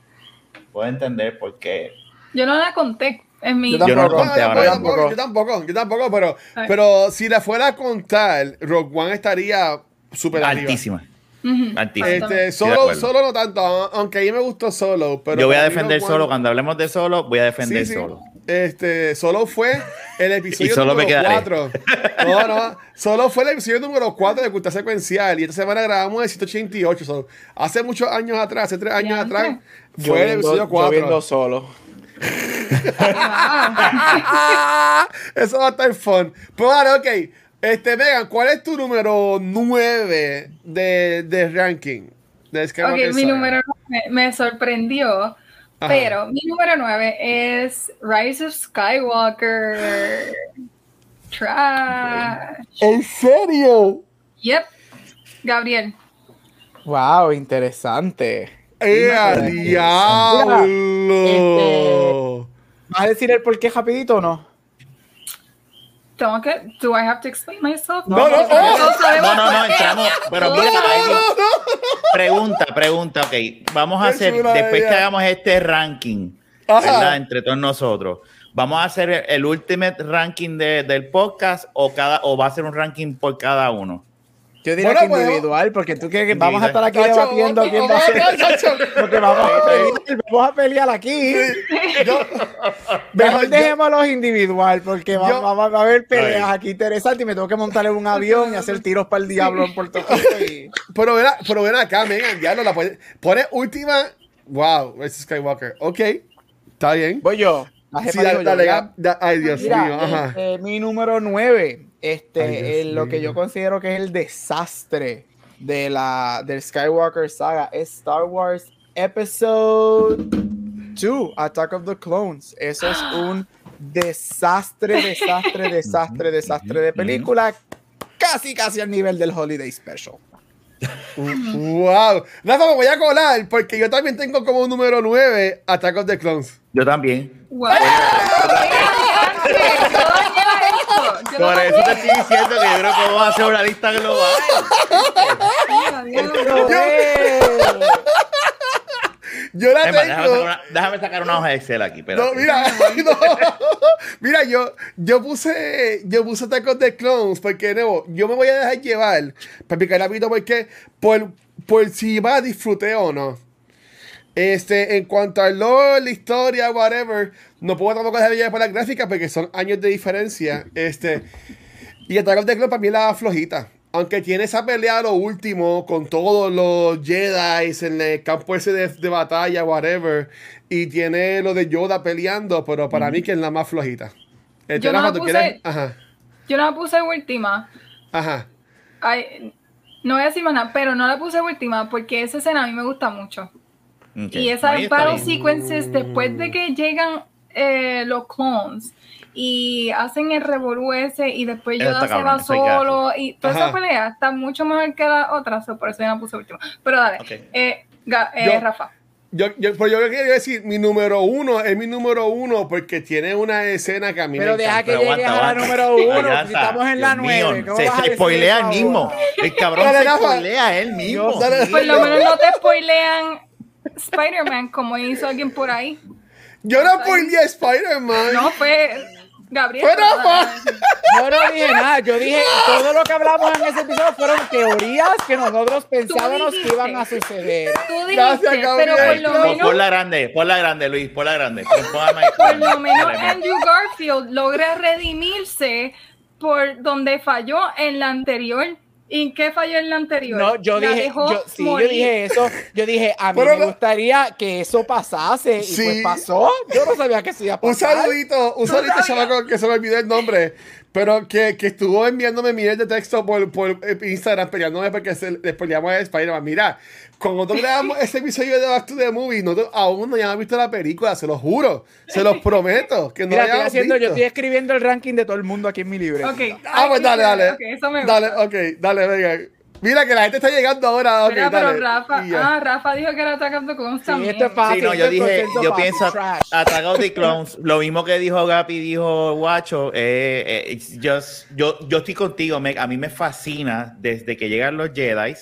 puedo entender por qué. Yo no la conté en mi... Yo Yo no tampoco. conté No, ahora yo, tampoco, yo tampoco, yo tampoco, pero, pero si la fuera a contar, Rogue One estaría súper arriba. Altísima. Altísima. Este, solo, solo no tanto, aunque a mí me gustó solo. Pero Yo voy a defender One- solo. Cuando hablemos de solo, voy a defender Sí, sí. solo. Este, solo fue el [laughs] episodio solo número quedaré. 4. No, no, solo fue el episodio número 4 de Cultura Secuencial. Y esta semana grabamos el 188. so, hace muchos años atrás, hace tres años atrás, fue el episodio yo viendo 4. solo. [laughs] Eso va a estar fun. Pero vale, ok. Este, Megan, ¿cuál es tu número 9 de, de ranking? De ok, mi número me, me sorprendió, Ajá. pero mi número 9 es Rise of Skywalker. Trash. ¿En serio? Yep. Gabriel. Wow, interesante. ¡Eh, a diablo! ¿Vas a decir el por qué rapidito o no? Tengo que. Do I have to explain myself? No, no, no. No, no, no, entramos. Pero mira, pregunta, pregunta, ok. Vamos a hacer, después que hagamos este ranking, Ajá. ¿verdad? Entre todos nosotros, ¿vamos a hacer el, el ultimate ranking de- del podcast o, cada, o va a ser un ranking por cada uno? Yo diría Bueno, que pues, individual, porque tú quieres que vamos a estar aquí Chacho, debatiendo quién va a ser. [laughs] Porque vamos a pelear, vamos a pelear aquí. Yo- Mejor dejémoslos individual, porque va, Yo- va- va a haber peleas aquí interesantes y me tengo que montar en un avión y hacer tiros para el diablo en Puerto Rico. y- Pero ven, pero ven acá, Megan, ya no la pone, pone última. Wow, es Skywalker. Ok, está bien. Voy yo. Sí, dale, yo, dale, ¿verdad? da- ay, Dios Mira, mío. Ajá. este, mi número 9, este, Ay, lo que yo considero que es el desastre de la, del Skywalker saga es Star Wars Episode 2, Attack of the Clones. Eso es [gasps] un desastre, desastre, desastre, desastre de película, casi, casi al nivel del Holiday Special. [laughs] Wow. Rafa, me voy a colar porque yo también tengo como número 9 Attack of the Clones. Yo también. Wow. [laughs] [laughs] Yo no Por eso te estoy diciendo que yo creo que vamos a hacer una lista global. Yo la déjame, tengo. sacar una, déjame sacar una hoja de Excel aquí. No, espérate. mira, [laughs] no. mira, yo, yo puse, yo puse of the Clones porque, nuevo, yo me voy a dejar llevar para picar rápido porque, por, por si va a disfruté o no. Este, en cuanto al lore, la historia, whatever, no puedo tampoco dejar llevar por la gráfica porque son años de diferencia. Este, y Attack of the Clones para mí es la flojita. Aunque tiene esa pelea a lo último con todos los Jedi en el campo ese de, de batalla, whatever. Y tiene lo de Yoda peleando, pero para mí que es la más flojita. Este, Yo no la ¿tú puse- quieres? Ajá, Yo no la puse última. ajá. Ay, no voy a decir más nada, pero no la puse última porque esa escena a mí me gusta mucho. Ok. Y esas battle bien. sequences después de que llegan eh, los clones y hacen el revolú ese y después Yoda se va cabrón, solo y toda Ajá. esa pelea está mucho mejor que la otra, so por eso yo la puse última. Pero dale, Ok. eh, Ga- eh, Yo- Rafa. Yo, yo, pero yo quería decir, mi número uno es mi número uno porque tiene una escena que a mí Pero me deja encanta. que Pero llegues aguanta, a la aguanta. número uno, si estamos en la Dios nueve. ¿cómo Se, se spoilea él mismo. El cabrón Dale, se spoilea él mismo. Dios Dale. mío. Por lo menos no te spoilean Spider-Man como hizo alguien por ahí. Yo no spoileé a Spider-Man. No fue Gabriel. Yo no dije nada, yo dije, todo lo que hablamos en ese episodio fueron teorías que nosotros pensábamos que iban a suceder. Tú Gracias, dijiste, Gabriel. pero por lo Por, menos por la grande, por la grande, Luis, por la grande. Por lo menos Andrew Garfield logra redimirse por donde falló en la anterior. ¿Y qué falló en la anterior? No, yo La dije, yo, sí, yo dije eso. Yo dije, a mí Pero me gustaría que eso pasase. Y pues pasó. Yo no sabía que eso iba a Un pasar. saludito, un saludito, chamaco, que se me olvidó el nombre, pero que, que estuvo enviándome miles de texto por, por eh, Instagram peleándome porque se, le peleamos a Spider-Man. Mira, cuando nosotros grabamos [laughs] ese episodio de Back to the Movie, nosotros aún no habíamos visto la película, se los juro, se los prometo, que no Mira, la estoy haciendo, yo visto. estoy escribiendo el ranking de todo el mundo aquí en mi libreta. Ok. Ah, pues dale, dale. Ok, eso me dale, gusta. ok, dale, venga. Mira que la gente está llegando ahora, ok, Mira, pero dale. Rafa, ah, Rafa dijo que era the Clones Sí, también. esto es fácil. Sí, no, yo dije, yo fácil, pienso of the [laughs] Clones, lo mismo que dijo Gapi, dijo Guacho, eh, eh, just- yo, yo estoy contigo, me- a mí me fascina desde que llegan los Jedi,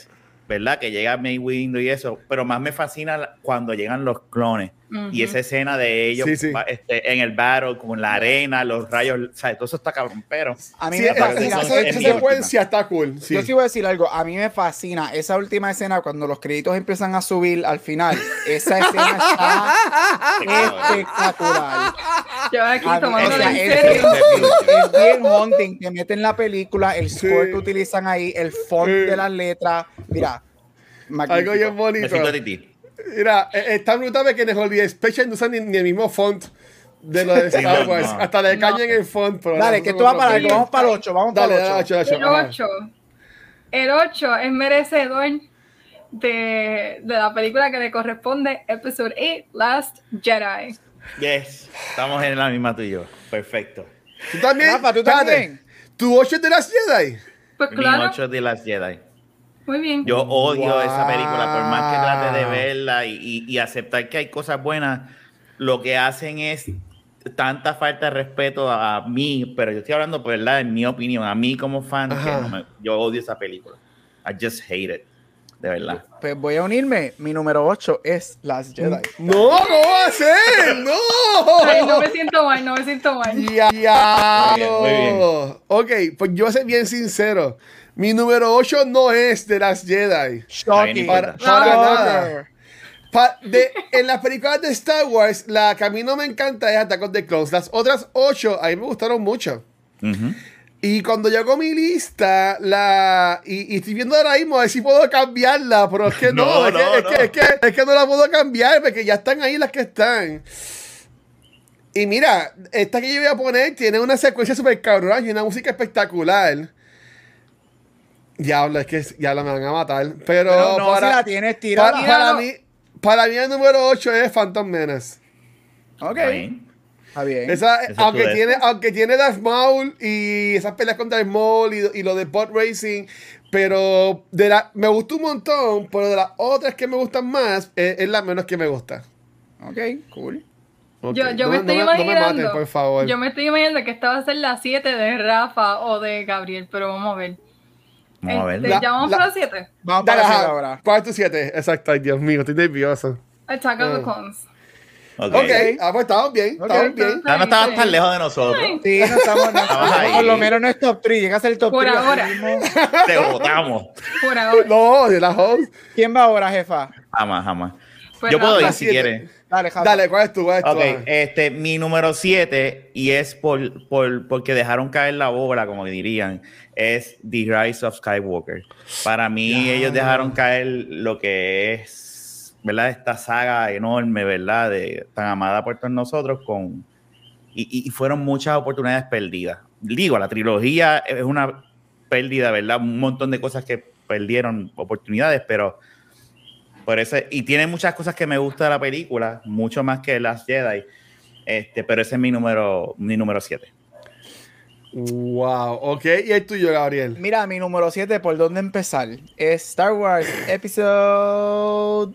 ¿verdad? Que llega May Windu y eso, pero más me fascina cuando llegan los clones y Ujú. esa escena de ellos Sí, sí. este, en el battle, como en la arena, los rayos, ¿sabes? Todo eso está cabrón, pero A mí Sí, me esa, fascina. esa- secuencia está cool. Sí. Yo sí voy a decir algo, a mí me fascina esa última escena cuando los créditos empiezan a subir al final. Esa escena [laughs] está espectacular. Yo aquí A mí- tomándolo o sea, en es, bien haunting que meten la película, el score Sí. que utilizan ahí, el font Sí. de las letras. Mira, Algo bien bonito. Mira, eh, está brutal que en el Holiday Special no usan ni, ni el mismo font de lo de Star no, Wars. no. Hasta le caña en el fondo. pero Dale, no, que no, tú vas no, para no, el, no. vamos para el 8, vamos para Dale, el dale, 8. ocho, ocho, El ajá. 8. El 8 es merecedor de, de la película que le corresponde, Episode 8, Last Jedi. Yes. Estamos en la misma tú y yo. Perfecto. ¿Tú también? Rafa, ¿tú también? ¿Tu 8 es de las Jedi? Pues Mi claro, 8 de las Jedi. Muy bien. Yo odio Wow. esa película, por más que trate de verla y, y- y aceptar que hay cosas buenas, lo que hacen es tanta falta de respeto a mí, pero yo estoy hablando, por verdad, en mi opinión, a mí como fan, que no me- yo odio esa película. I just hate it, de verdad. Pues voy a unirme. Mi número 8 es Las Jedi. No, ¿cómo va a ser? ¡No! Ay, no me siento mal, no me siento mal. Ya, ya. Muy bien, muy bien. Ok, pues yo voy a ser bien sincero. Mi número 8 no es de las Jedi. Shocking. Para- nada. Pa- de, en las películas de Star Wars, la que a mí no me encanta es Attack of the Clones. Las otras 8 a mí me gustaron mucho. Ujú. Y cuando llegó mi lista, la y, y estoy viendo ahora mismo a ver si puedo cambiarla, pero es que no, No, es, que, no, es, no. que, es, que, es que no la puedo cambiar porque ya están ahí las que están. Y mira, esta que yo voy a poner tiene una secuencia súper cabrona y una música espectacular. Diablo, es que ya me van a matar. Pero, Pero no, para, si la tienes para, tirada. para Tíralo. mí, para mí el número 8 es Phantom Menace. Ok. Está bien. Está bien. Esa, Ese es aunque, tiene, aunque tiene Darth Maul y esas peleas con Darth Maul y, y lo de Pod Racing, pero de la, me gustó un montón, pero de las otras que me gustan más, es, es la menos que me gusta. Ok, cool. Yo, yo no me no estoy no me imaginando. maten, por favor. Yo me estoy imaginando que esta va a ser la 7 de Rafa o de Gabriel, pero vamos a ver. Vamos a ver. Este, La- ya vamos la- para la 7. Vamos Dale, para la ajá, ahora. ¿Cuál es tu 7? Exacto, ay Dios mío, estoy nervioso. Attack of the Clones. Ok. Ok, ah, pues estamos bien, Ok. estamos bien. Ya no estabas tan lejos de nosotros. Sí, no estamos. No, [laughs] Estabas ahí. por lo menos no es top 3. Llega a ser el top Por 3. ahora. [laughs] Te votamos. Por ahora. No, de la host. ¿Quién va ahora, jefa? Jamás, jamás. Pues Yo puedo ir si quieres. Dale, Jafa. Dale, ¿cuál es tu? ¿Cuál es tu? Este, mi número 7, y es por, por, porque dejaron caer la bola, como dirían, es The Rise of Skywalker. Para mí, ellos dejaron caer lo que es, ¿verdad? Esta saga enorme, ¿verdad? De, tan amada por todos nosotros, con, y, y fueron muchas oportunidades perdidas. Digo, la trilogía es una pérdida, ¿verdad? Un montón de cosas que perdieron oportunidades, pero por eso, y tiene muchas cosas que me gusta de la película, mucho más que Last Jedi. Este, pero ese es mi número, mi número 7. Wow, ok. ¿Y el tuyo, Gabriel? Mira, mi número 7, ¿por dónde empezar? Es Star Wars Episode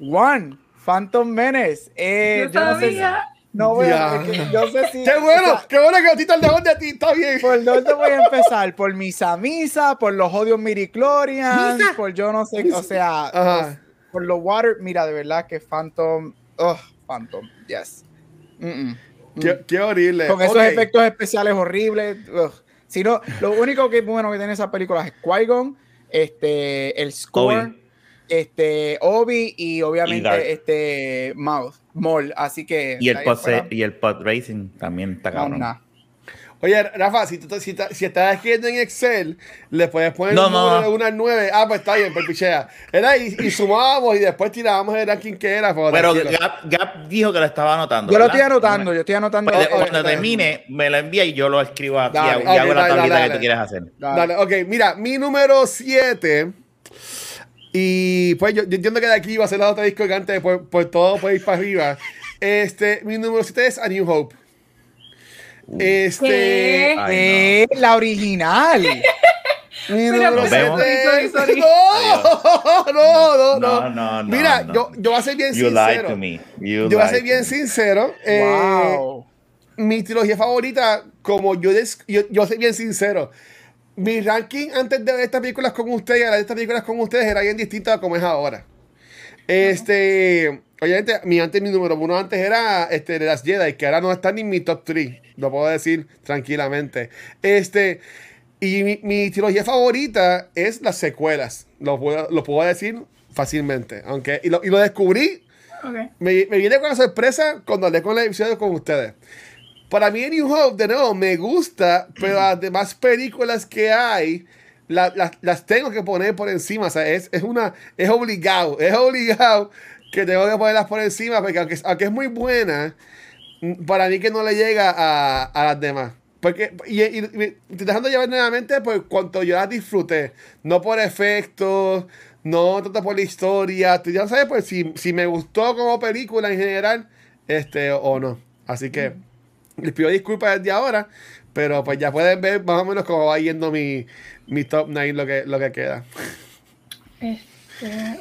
1, Phantom Menace. Eh, Yo yo no sé. No, es que yo sé si. [laughs] ¡Qué bueno! o sea, ¡Qué bueno que no te lejos de ti! ¡Está bien! ¿Por dónde voy a [laughs] empezar? ¿Por Misa Misa? ¿Por los odios Miriclorians? ¿Por yo no sé? O sea, Ajá. por los Water. Mira, de verdad que Phantom. Ugh, Phantom, yes. Mm, mm. Qué, qué horrible. Con esos efectos especiales horribles. ugh. Si no, lo único que bueno que tiene esa película es Qui-Gon, este, el score, Obi. este, Obi y obviamente Y este Mouth, Maul. Así que. Y el, pod, fuera, y el pod racing también está no, cabrón. Oye, Rafa, si, tú, si, si estás escribiendo en Excel, le puedes poner No, un no, número no. de 1 al 9. Ah, pues está bien, pues pichea. Era y, y sumábamos y después tirábamos el ranking que era. pues, Pero. Gap, Gap dijo que lo estaba anotando. Yo lo estoy anotando, yo estoy anotando. Pues, cuando termine, me lo envía y yo lo escribo aquí Dale. y hago- la tablita dale, que tú quieres hacer. Dale, ok, mira, mi número 7. Y pues yo, yo entiendo que de aquí va a ser la otra disco gigante, por, por todo puede ir para arriba. Este, mi número 7 es A New Hope. Este. Eh, la original. Mi [laughs] Mira, número Nos 7 vemos. Sorry, sorry, sorry. No, no, no, no. No, no, no, Mira, no. Yo, yo voy a ser bien You lied sincero. to me. You Yo voy a lied ser to bien me. sincero. eh, wow. mi trilogía favorita, como yo, des- yo, yo soy bien sincero, mi ranking antes de ver estas películas con ustedes, y de estas películas con ustedes, era bien distinto a como es ahora. Este, obviamente, mi antes, mi número uno antes era este, de las Jedi, que ahora no está ni en mi top 3, lo puedo decir tranquilamente. Este, y mi, mi trilogía favorita es las secuelas, lo puedo, lo puedo decir fácilmente, aunque, y lo, y lo descubrí Ok. me, me viene con la sorpresa cuando hablé con el episodio con ustedes. Para mí, New Hope, de nuevo, me gusta, pero las demás películas que hay, la- las- las tengo que poner por encima. O sea, es, es una, es obligado, es obligado que tengo que ponerlas por encima, porque aunque, aunque es muy buena, para mí que no le llega a, a las demás. Porque, y, y, dejando llevar nuevamente por cuanto yo las disfruté. No por efectos, no tanto por la historia. Tú ya sabes, pues, si, si me gustó como película en general, este, o no. Así que les pido disculpas desde ahora, pero pues ya pueden ver más o menos cómo va yendo mi, mi top 9 lo que, lo que queda. Este,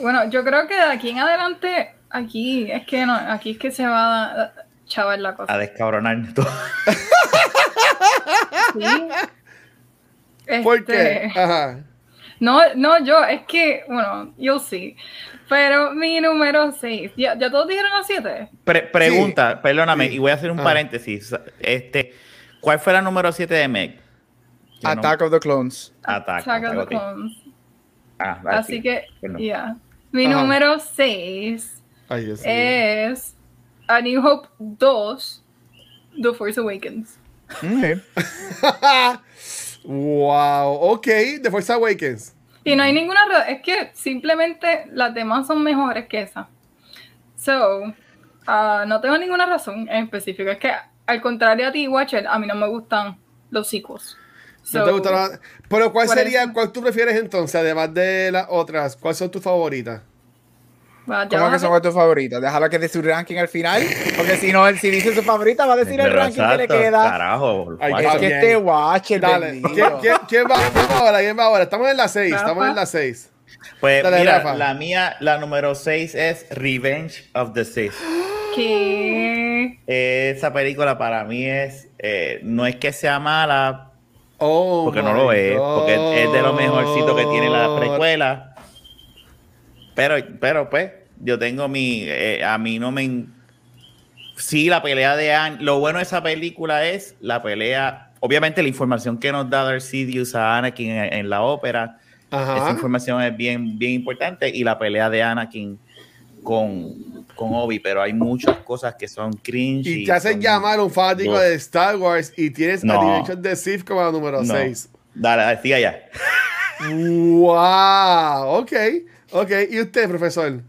bueno, yo creo que de aquí en adelante, aquí es que no, aquí es que se va a chaval la cosa. A descabronar todo. [laughs] Sí. ¿Por qué? Este, Ajá. No, no, yo, es que, bueno, you'll see. Pero mi número 6, ¿ya, ¿ya todos dijeron las 7? Pre- pregunta, perdóname, Sí. y voy a hacer un Ah. paréntesis. Este, ¿Cuál fue la número 7 de Meg? No- Attack of the Clones. Attack, Attack of the. Clones. Ah, Así que, ya. Mi Ajá. número 6 Ay, Dios mío. es A New Hope 2, The Force Awakens. [laughs] Wow, ok, The Force Awakens. Y no hay ninguna razón, es que simplemente las demás son mejores que esa. So, ah, no tengo ninguna razón en específico. Es que, al contrario a ti, Watcher, a mí no me gustan los sequels. ¿No te gustaron? Pero ¿cuál sería, cuál tú prefieres entonces, además de las otras? ¿Cuáles son tus favoritas? ya ¿Cómo que son tus favoritas? Déjala que dé su ranking al final. Porque si no, él si dice su favorita, va a decir el ranking que le queda. Carajo, Ay. Es que este Watcher, Dale. ¿quién, quién, quién va, quién va ahora? ¿Quién va ahora? Estamos en la 6, Rafa. estamos en la 6. Pues Dale, mira, Rafa. la mía, la número 6 es Revenge of the Sith. que Esa película para mí es, eh, no es que sea mala, Oh, porque no lo es, porque es de lo mejorcito que tiene la precuela. Pero, pero pues, yo tengo mi, eh, a mí no me... Sí, la pelea de An lo bueno de esa película es la pelea, obviamente la información que nos da Darth Sidious a Anakin en, en la ópera, esa información es bien, bien importante y la pelea de Anakin con, con Obi, pero hay muchas cosas que son cringe. Y te hacen llamar un fanático de Star Wars y tienes No. a de Sith como la número No. 6. Dale, siga ya. Wow, ok, ok. ¿Y usted, profesor?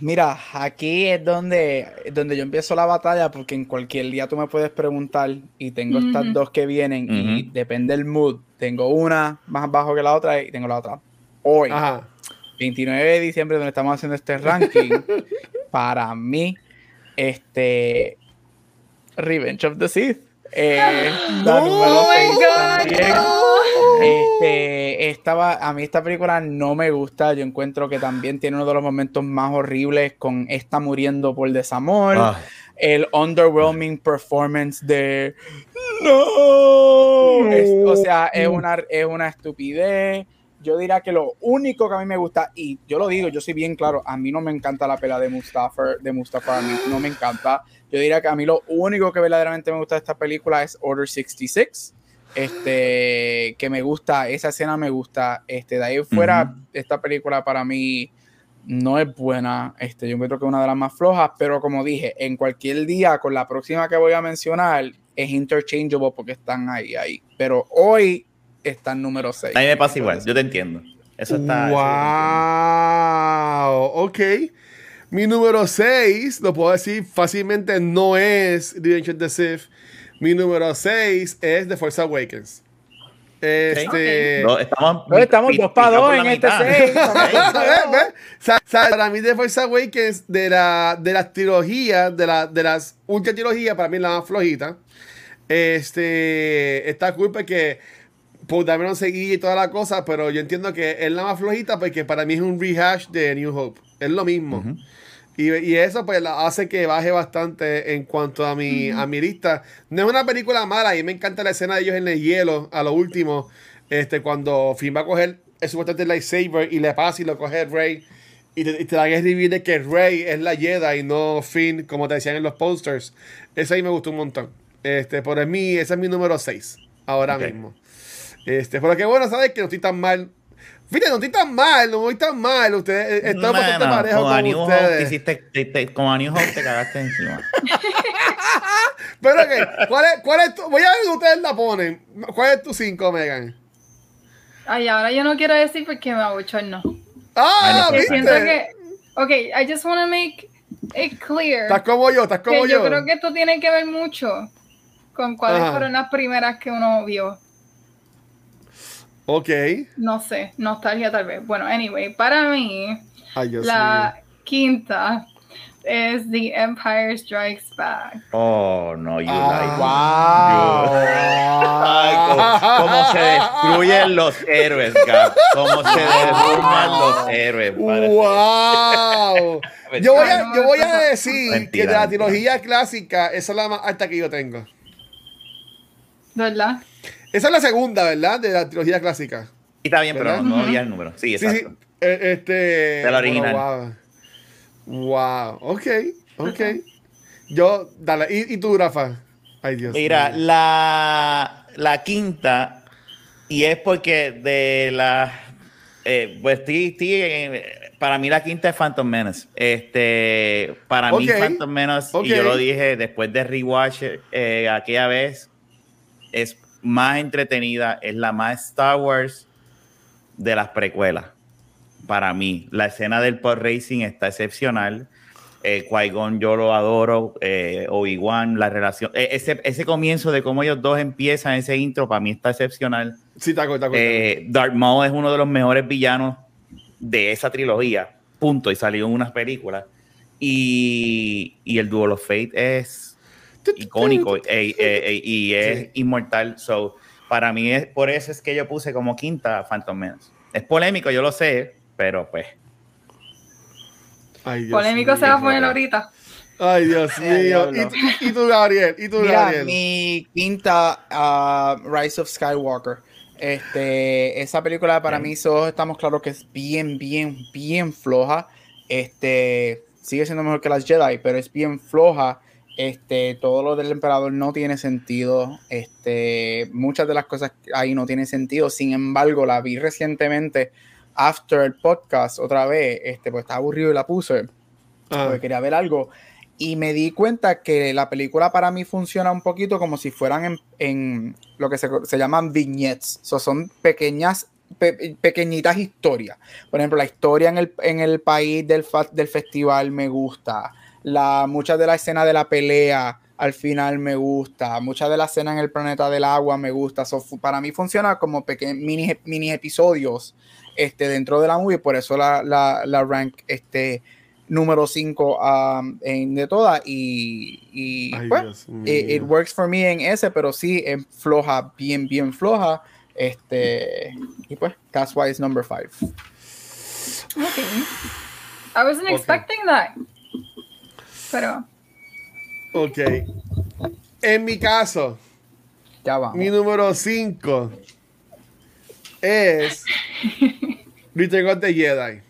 Mira, aquí es donde, donde yo empiezo la batalla porque en cualquier día tú me puedes preguntar y tengo estas dos que vienen y depende del mood. Tengo una más bajo que la otra y tengo la otra. Hoy, Ajá. 29 de diciembre, donde estamos haciendo este ranking, [laughs] para mí, este Revenge of the Sith. eh, [gasps] No, Oh my God, no. Este, estaba, a mí esta película no me gusta. Yo encuentro que también tiene uno de los momentos más horribles con esta muriendo por desamor. Ah, El underwhelming performance de no. Es- o sea, es una, es una estupidez. Yo diría que lo único que a mí me gusta, y yo lo digo, yo soy bien claro, a mí no me encanta la pela de Mustafa, de Mustafa, a mí no me encanta. Yo diría que a mí lo único que verdaderamente me gusta de esta película es Order 66. Este, que me gusta, esa escena me gusta. Este, de ahí fuera, esta película para mí no es buena. Este, yo encuentro que es una de las más flojas, pero como dije, en cualquier día con la próxima que voy a mencionar es interchangeable porque están ahí, ahí. Pero hoy está en número 6. a mí me pasa igual, yo te entiendo. Eso está. eso Wow, ok. Mi número 6, lo puedo decir fácilmente, no es Revenge of the Sith. Mi número 6 es The Force Awakens. Este. No, estamos, No, estamos pi- dos pa' pica dos en este mitad. seis. Ok. ¿Ves? ¿Ves? O sea, o sea, para mí The Force Awakens de, la, de las trilogías, de, la, de las últimas trilogías, para mí es la más flojita. Este, está cool porque pues también no seguí y toda la cosa, pero yo entiendo que es la más flojita porque para mí es un rehash de New Hope. Es lo mismo. Ujú. Y, y eso pues la hace que baje bastante en cuanto a mi, a mi lista. No es una película mala y me encanta la escena de ellos en el hielo a lo último. Este, cuando Finn va a coger el supuestamente el lightsaber y le pasa y lo coge Rey. Y te, y te dan el reveal de que Rey es la Jedi y no Finn, como te decían en los posters. Eso ahí me gustó un montón. Este, por mí, ese es mi número 6. Ahora Ok. mismo. Este, pero qué bueno, ¿sabes? Que no estoy tan mal. Fíjate, no estoy tan mal, no voy tan mal. Ustedes, eh, estoy bastante Mano, parejo con con ustedes. te hiciste, te- te- con a New Hope te cagaste encima. [laughs] Pero que, ¿cuál es, cuál es tu, voy a ver si ustedes la ponen. ¿Cuál es tu 5, Megan? Ay, ahora yo no quiero decir porque me abochorno. Ah, no, Que ¿viste? siento que. Ok, I just want to make it's clear. Estás como yo, estás como yo. yo creo que esto tiene que ver mucho con cuáles Ajá. fueron las primeras que uno vio. Ok. No sé, nostalgia tal vez. Bueno, anyway, para mí, Ay, la quinta es The Empire Strikes Back. Oh, no, you Ah, [laughs] Ay, cómo, cómo se destruyen los héroes, Gab. Cómo se derrumban los héroes. padre. ¡Wow! [laughs] Yo voy a, yo voy a decir Mentira, que de la mentira. trilogía clásica, esa es la más alta que yo tengo. ¿Verdad? Esa es la segunda, ¿verdad? De la trilogía clásica. Y está bien, pero no, no digas el número. Sí, Sí, sí. exacto. Eh, Este. De la original. Wow. wow. Ok, ok. Yo, dale. ¿Y, y tú, Rafa? Ay, Dios. Mira, la, la quinta, y es porque de la. eh, pues estoy- estoy, eh, para mí la quinta es Phantom Menace. Este, para mí Phantom Menace, ok. y yo lo dije después de rewatch eh, aquella vez, es más entretenida, es la más Star Wars de las precuelas. Para mí, la escena del pod racing está excepcional. Eh, Qui-Gon yo lo adoro, eh, Obi-Wan, la relación, eh, ese, ese comienzo de cómo ellos dos empiezan ese intro, para mí está excepcional. Sí, te acuerdo. Eh, Darth Maul es uno de los mejores villanos de esa trilogía, punto, y salió en unas películas. Y, y el Duel of Fate es icónico eh, eh, eh, y es Sí. inmortal. So, para mí, es, por eso es que yo puse como quinta Phantom Menace. Es polémico, yo lo sé, pero pues. Ay, Dios Polémico mío. se va a poner ahorita. Ay, Dios [laughs] mío. ¿Y, y tú, Gabriel? ¿Y tú, Mira, Gabriel? mi quinta ah, Rise of Skywalker. Este, esa película para mí todos estamos claros que es bien, bien, bien floja. Este, sigue siendo mejor que las Jedi, pero es bien floja. Este, todo lo del emperador no tiene sentido. Este, muchas de las cosas ahí no tienen sentido. Sin embargo, la vi recientemente after el podcast otra vez. Este, pues estaba aburrido y la puse Ah, porque quería ver algo. Y me di cuenta que la película para mí funciona un poquito como si fueran en, en lo que se, se llaman vignettes. So, son pequeñas, pe- pequeñitas historias. Por ejemplo, la historia en el, en el país del, del festival me gusta. La, muchas de la escena de la pelea al final me gusta. Muchas de la escena en el planeta del agua me gusta. So, para mí funciona como pequeños mini, mini episodios este, dentro de la movie. Por eso la, la, la rank este, número 5 en de todas y, y, Ay, pues, it, it works for me en ese pero sí es floja bien bien floja este y pues that's why it's number 5 Okay. I wasn't Okay. expecting that. Pero, Ok. En mi caso, ya vamos mi número 5 es Return of the Jedi.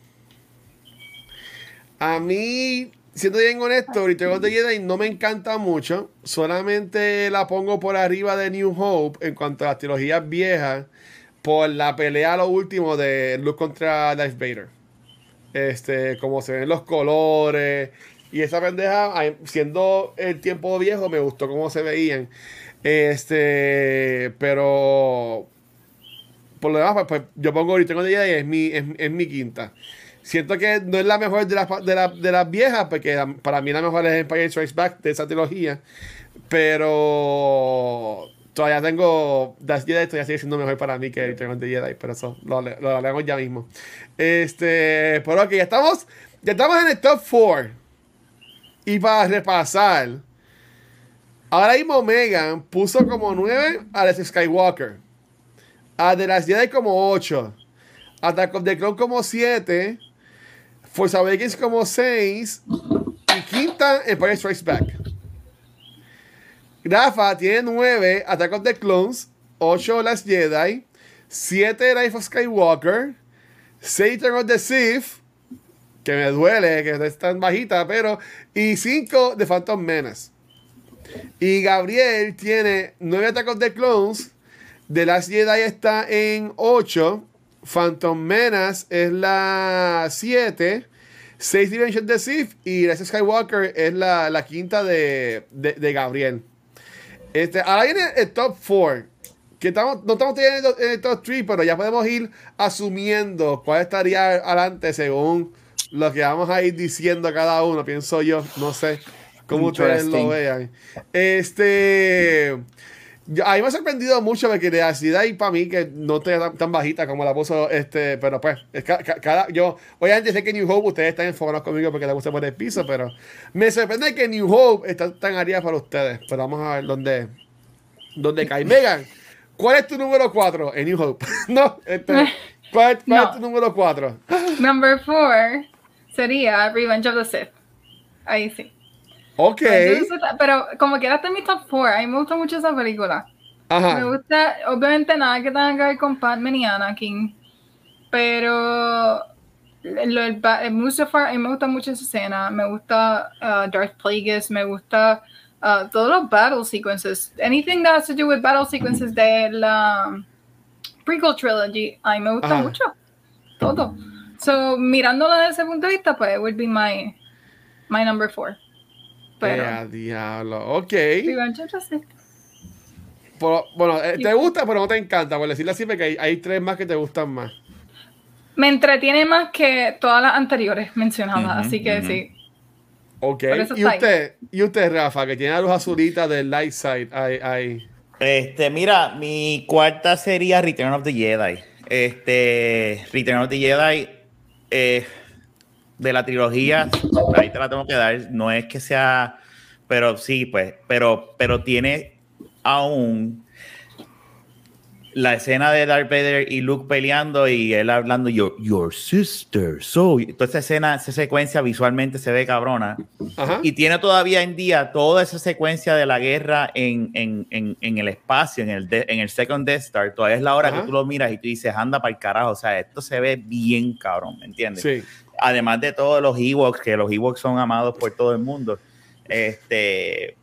A mí, siendo bien honesto, Return of the Jedi no me encanta mucho. Solamente la pongo por arriba de New Hope en cuanto a las trilogías viejas. Por la pelea a lo último de Luke contra Darth Vader. Este, como se ven los colores. Y esa pendeja, siendo el tiempo viejo, me gustó cómo se veían. Este, pero por lo demás, pues, pues, yo pongo Return of the Jedi, es mi, es, es mi quinta. Siento que no es la mejor de las, de, la- de las viejas, porque para mí la mejor es Empire Strikes Back de esa trilogía. Pero todavía tengo Das Jedi, todavía sigue siendo mejor para mí que Return of the Jedi, pero eso lo, lo hablamos ya mismo. Este, pero ok, ya estamos, ya estamos en el top 4. Y para repasar, ahora mismo Megan puso como 9 a Alex Skywalker. A The Last Jedi como 8. Attack of the Clone como 7. Force Awakens como 6. Y quinta, Empire Strikes Back. Rafa tiene 9 Attack of the Clones. 8 Last Jedi. 7 Life of Skywalker. 6 Return of the Sith. Que me duele que es tan bajita, pero. Y 5 The Phantom Menace. Y Gabriel tiene 9 Attack of the Clones. The Last Jedi está en 8. Phantom Menace es la 7. 6 Dimension de Sith. Y of Skywalker es la, la quinta de, de, de Gabriel. Este, ahora viene el top 4. Que estamos, no estamos el, en el top 3, pero ya podemos ir asumiendo cuál estaría adelante según lo que vamos a ir diciendo cada uno, pienso yo, no sé cómo ustedes lo vean. Este. yo- a mí me ha sorprendido mucho porque de ansiedad y para mí que no esté tan, tan bajita como la puso este, pero pues, es ca- ca- cada, yo, obviamente sé que New Hope ustedes están enfocados conmigo porque les gusta poner el piso, pero me sorprende que New Hope está tan arriba para ustedes, pero vamos a ver dónde, dónde cae. Megan, ¿cuál es tu número 4 en New Hope? [laughs] no, este, ¿cuál, cuál No. es tu número 4? Number four sería Revenge of the Sith. Ahí sí. Ok, Pero como quiera está en mi top four. A mí me gusta mucho esa película. Me ajá, gusta, obviamente nada que tenga que ver con Padme ni Anakin. Pero el, ba- el Mustafar, a mí me gusta mucho esa escena. Me gusta uh, Darth Plagueis, me gusta uh, todos los battle sequences. Anything that has to do with battle sequences de la prequel trilogy, a mí me gusta Ajá. mucho. Todo. So, mirándolo desde ese punto de vista, pues, it would be my, my number four. Pero, Eh, diablo, ok. Revenge of the Sith. Pero, bueno, eh, te gusta, pero no te encanta, por decirlo así, porque hay, hay tres más que te gustan más. Me entretiene más que todas las anteriores mencionadas, así que sí. Ok. Y usted, y usted, Rafa, que tiene la luz azulita del light side. Ahí, ahí. Este, mira, mi cuarta sería Return of the Jedi. Este, Return of the Jedi, eh, de la trilogía, ahí te la tengo que dar. No es que sea, pero sí, pues, pero, pero tiene aún la escena de Darth Vader y Luke peleando y él hablando your, your sister. So, toda esa escena, esa secuencia visualmente se ve cabrona. Ajá. Y tiene todavía en día toda esa secuencia de la guerra en, en, en, en el espacio, en el, de- en el Second Death Star. Todavía es la hora Ajá. que tú lo miras y tú dices, anda para el carajo. O sea, esto se ve bien cabrón, ¿me entiendes? Sí. Además de todos los Ewoks, que los Ewoks son amados por todo el mundo. Este.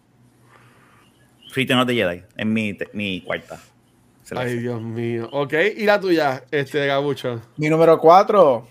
Return of the Jedi, es mi, mi cuarta. Ay. Dios mío. Ok. ¿Y la tuya, este, Gabucho? Mi número 4,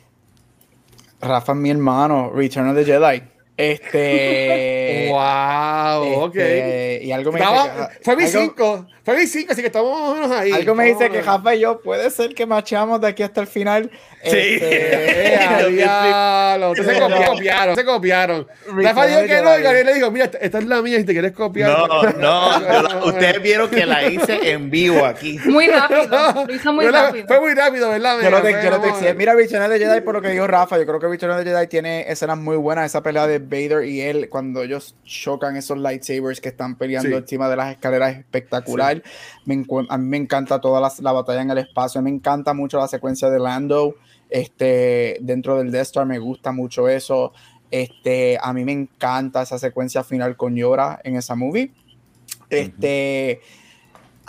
Rafa es mi hermano, Return of the Jedi. Este. [laughs] wow. Ok. este, Y algo me dice Estaba- que- fue mi algo- 5. Fue mi 5, así que estamos más o menos ahí. Algo me dice que Rafa y yo puede ser que macheamos de aquí hasta el final. Sí. Este, [laughs] diablo. Se [laughs] copi- copiaron. Se copiaron. Rafa dijo que no y Gabriel le dijo: Mira, esta es la mía si te quieres copiar. No, no, la- ustedes vieron que la hice en vivo aquí. Muy rápido. Lo hizo muy la- rápido. Fue muy rápido, ¿verdad? Yo lo, Mega? te, yo texté. Mira, of the Jedi, por lo que dijo Rafa, yo creo que of the Jedi tiene escenas muy buenas. Esa pelea de Vader y él, cuando ellos chocan esos lightsabers que están peleando Sí. encima de las escaleras, es espectacular. Me encu- a mí me encanta toda la, la batalla en el espacio. Me encanta mucho la secuencia de Lando este, dentro del Death Star. Me gusta mucho eso. Este, a mí me encanta esa secuencia final con Yora en esa movie. Este.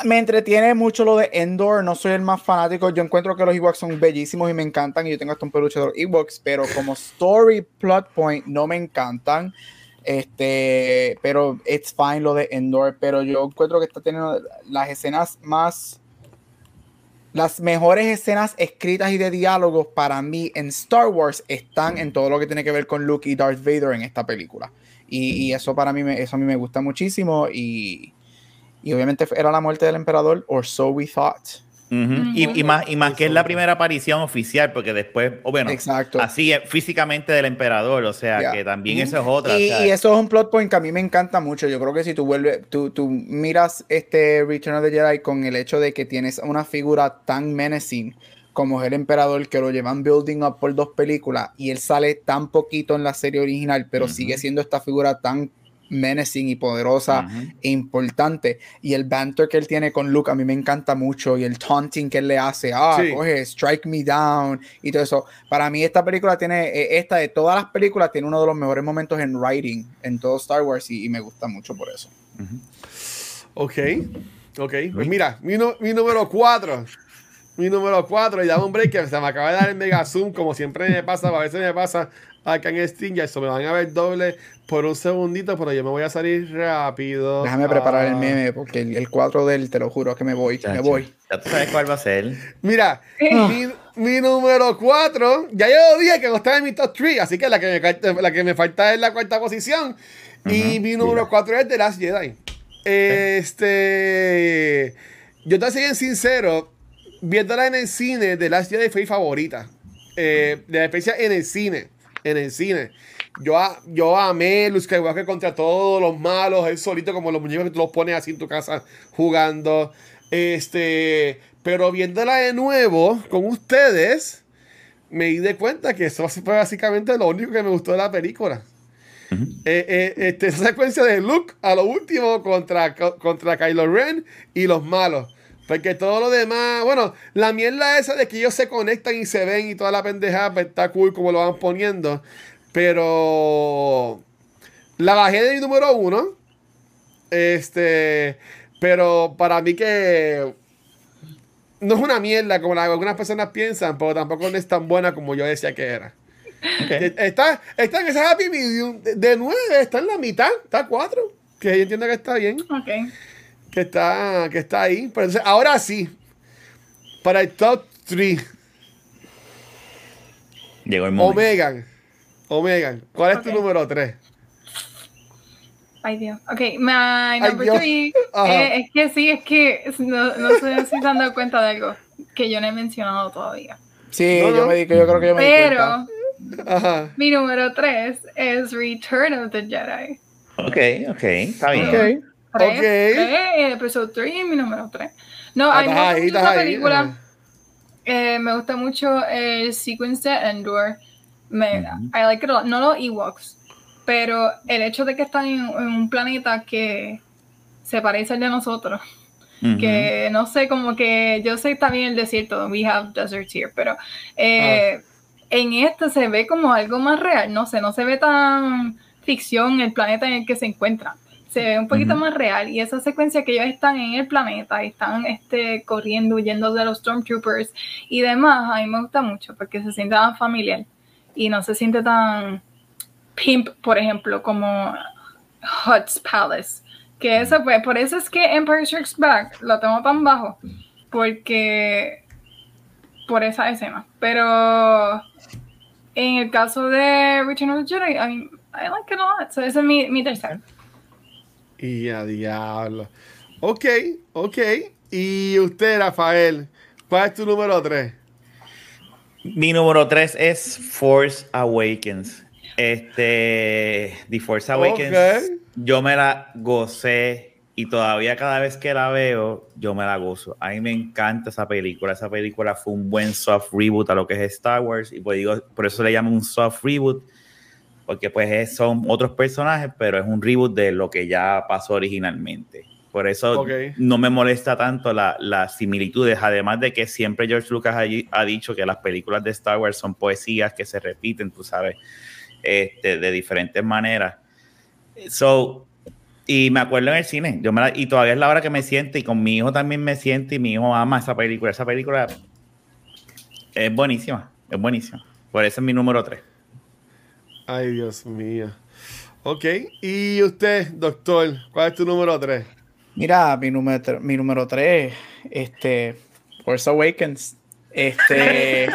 Me entretiene mucho lo de Endor, no soy el más fanático, yo encuentro que los Ewoks son bellísimos y me encantan y yo tengo hasta un peluche de los Ewoks, pero como story plot point no me encantan. Este, pero it's fine lo de Endor, pero yo encuentro que está teniendo las escenas más las mejores escenas escritas y de diálogos para mí en Star Wars están en todo lo que tiene que ver con Luke y Darth Vader en esta película. Y, eso para mí, eso a mí me gusta muchísimo y, y obviamente era la muerte del emperador, or so we thought. Y, y más, y más que es la primera aparición oficial, porque después, o bueno, Exacto. así es, físicamente del emperador, o sea, que también eso es otra. Y, o sea, y eso es un plot point que a mí me encanta mucho. Yo creo que si tú vuelves, tú, tú miras este Return of the Jedi con el hecho de que tienes una figura tan menacing como es el emperador que lo llevan building up por dos películas y él sale tan poquito en la serie original, pero sigue siendo esta figura tan menacing y poderosa ujú. e importante. Y el banter que él tiene con Luke a mí me encanta mucho. Y el taunting que él le hace, ah, Sí. coge, strike me down y todo eso. Para mí esta película tiene, eh, esta de todas las películas, tiene uno de los mejores momentos en writing en todo Star Wars y, y me gusta mucho por eso. Ok. Ok. Pues mira, mi, nu- mi número 4. Mi número 4. Y dame un break que se me acaba de dar el mega zoom. Como siempre me pasa, a veces me pasa acá en Steam. Ya eso me van a ver doble por un segundito, pero yo me voy a salir rápido. Déjame preparar el Ah. meme porque el, el 4 del, te lo juro que me voy, me Chacho, voy. Ya tú sabes cuál va a ser. Mira, mi, mi número 4, ya yo dije que no estaba en mi top 3, así que la que me, falta- la que me falta es la cuarta posición. Y Ujú, mi número mira. 4 es The Last Jedi. Este. Yo te soy bien sincero, viéndola en el cine, The Last Jedi fue mi favorita. Eh, de la experiencia en el cine. En el cine. Yo, a- yo amé Luke Skywalker contra todos los malos, él solito como los muñecos que tú los pones así en tu casa jugando. Este, pero viéndola de nuevo con ustedes, me di de cuenta que eso fue básicamente lo único que me gustó de la película. Eh, eh, este, esa secuencia de Luke a lo último contra, contra Kylo Ren y los malos. Porque todo lo demás, bueno, la mierda esa de que ellos se conectan y se ven y toda la pendejada, pues, está cool como lo van poniendo. Pero la bajé de mi número uno. Este, pero para mí que no es una mierda como la- algunas personas piensan, pero tampoco no es tan buena como yo decía que era. Eh, Está, está en esa happy medium de, de 9, está en la mitad, está a 4. Que yo entiendo que está bien, Ok que está, que está ahí. Pero entonces, ahora sí, para el top 3. Llegó el momento. Omegan. Omegan. ¿Cuál es okay. tu número 3? Ay Dios. Ok, my number Ay, three eh, es que sí, es que no, no sé si se han dado cuenta de algo que yo no he mencionado todavía. Sí, no, yo, Me di, yo creo que yo me Pero, di cuenta. Mi número 3 es Return of the Jedi. Ok, ok, está bien. Okay. 3, okay. 3, episodio 3 mi número 3. No, hay ah, esta película. Ahí. Eh, me gusta mucho el sequence de Endor. Me, uh -huh. I like it a lot. No los Ewoks, pero el hecho de que están en, en un planeta que se parece al de nosotros. Uh -huh. Que no sé, como que yo sé también el desierto, we have deserts here, pero eh, uh en este se ve como algo más real, no sé, no se ve tan ficción el planeta en el que se encuentran. Se ve un poquito más real y esa secuencia que ellos están en el planeta y están este, corriendo, huyendo de los Stormtroopers y demás, a mí me gusta mucho porque se siente tan familiar y no se siente tan pimp, por ejemplo, como Hut's Palace. Que eso pues, por eso es que Empire Strikes Back lo tengo tan bajo, porque por esa escena. Pero en el caso de Return of the Jedi, I, mean, I like it a lot. So ese es mi, mi tercer. Y a diablo. Ok, ok. Y usted, Rafael, ¿cuál es tu número 3? Mi número 3 es Force Awakens. Este, The Force Awakens, yo me la gocé y todavía cada vez que la veo, yo me la gozo. A mí me encanta esa película. Esa película fue un buen soft reboot a lo que es Star Wars y pues digo, por eso le llaman un soft reboot, porque pues es- son otros personajes, pero es un reboot de lo que ya pasó originalmente. Por eso no me molesta tanto la- las similitudes, además de que siempre George Lucas ha dicho que las películas de Star Wars son poesías que se repiten, tú sabes, este, de diferentes maneras. So, y me acuerdo en el cine, yo me la- y todavía es la hora que me siento, y con mi hijo también me siento, y mi hijo ama esa película. Esa película es buenísima, es buenísima. Por eso es mi número 3. Ay, Dios mío. Ok, y usted, doctor, ¿cuál es tu número 3? Mira, mi número, mi número 3, este, Force Awakens. Este, [laughs]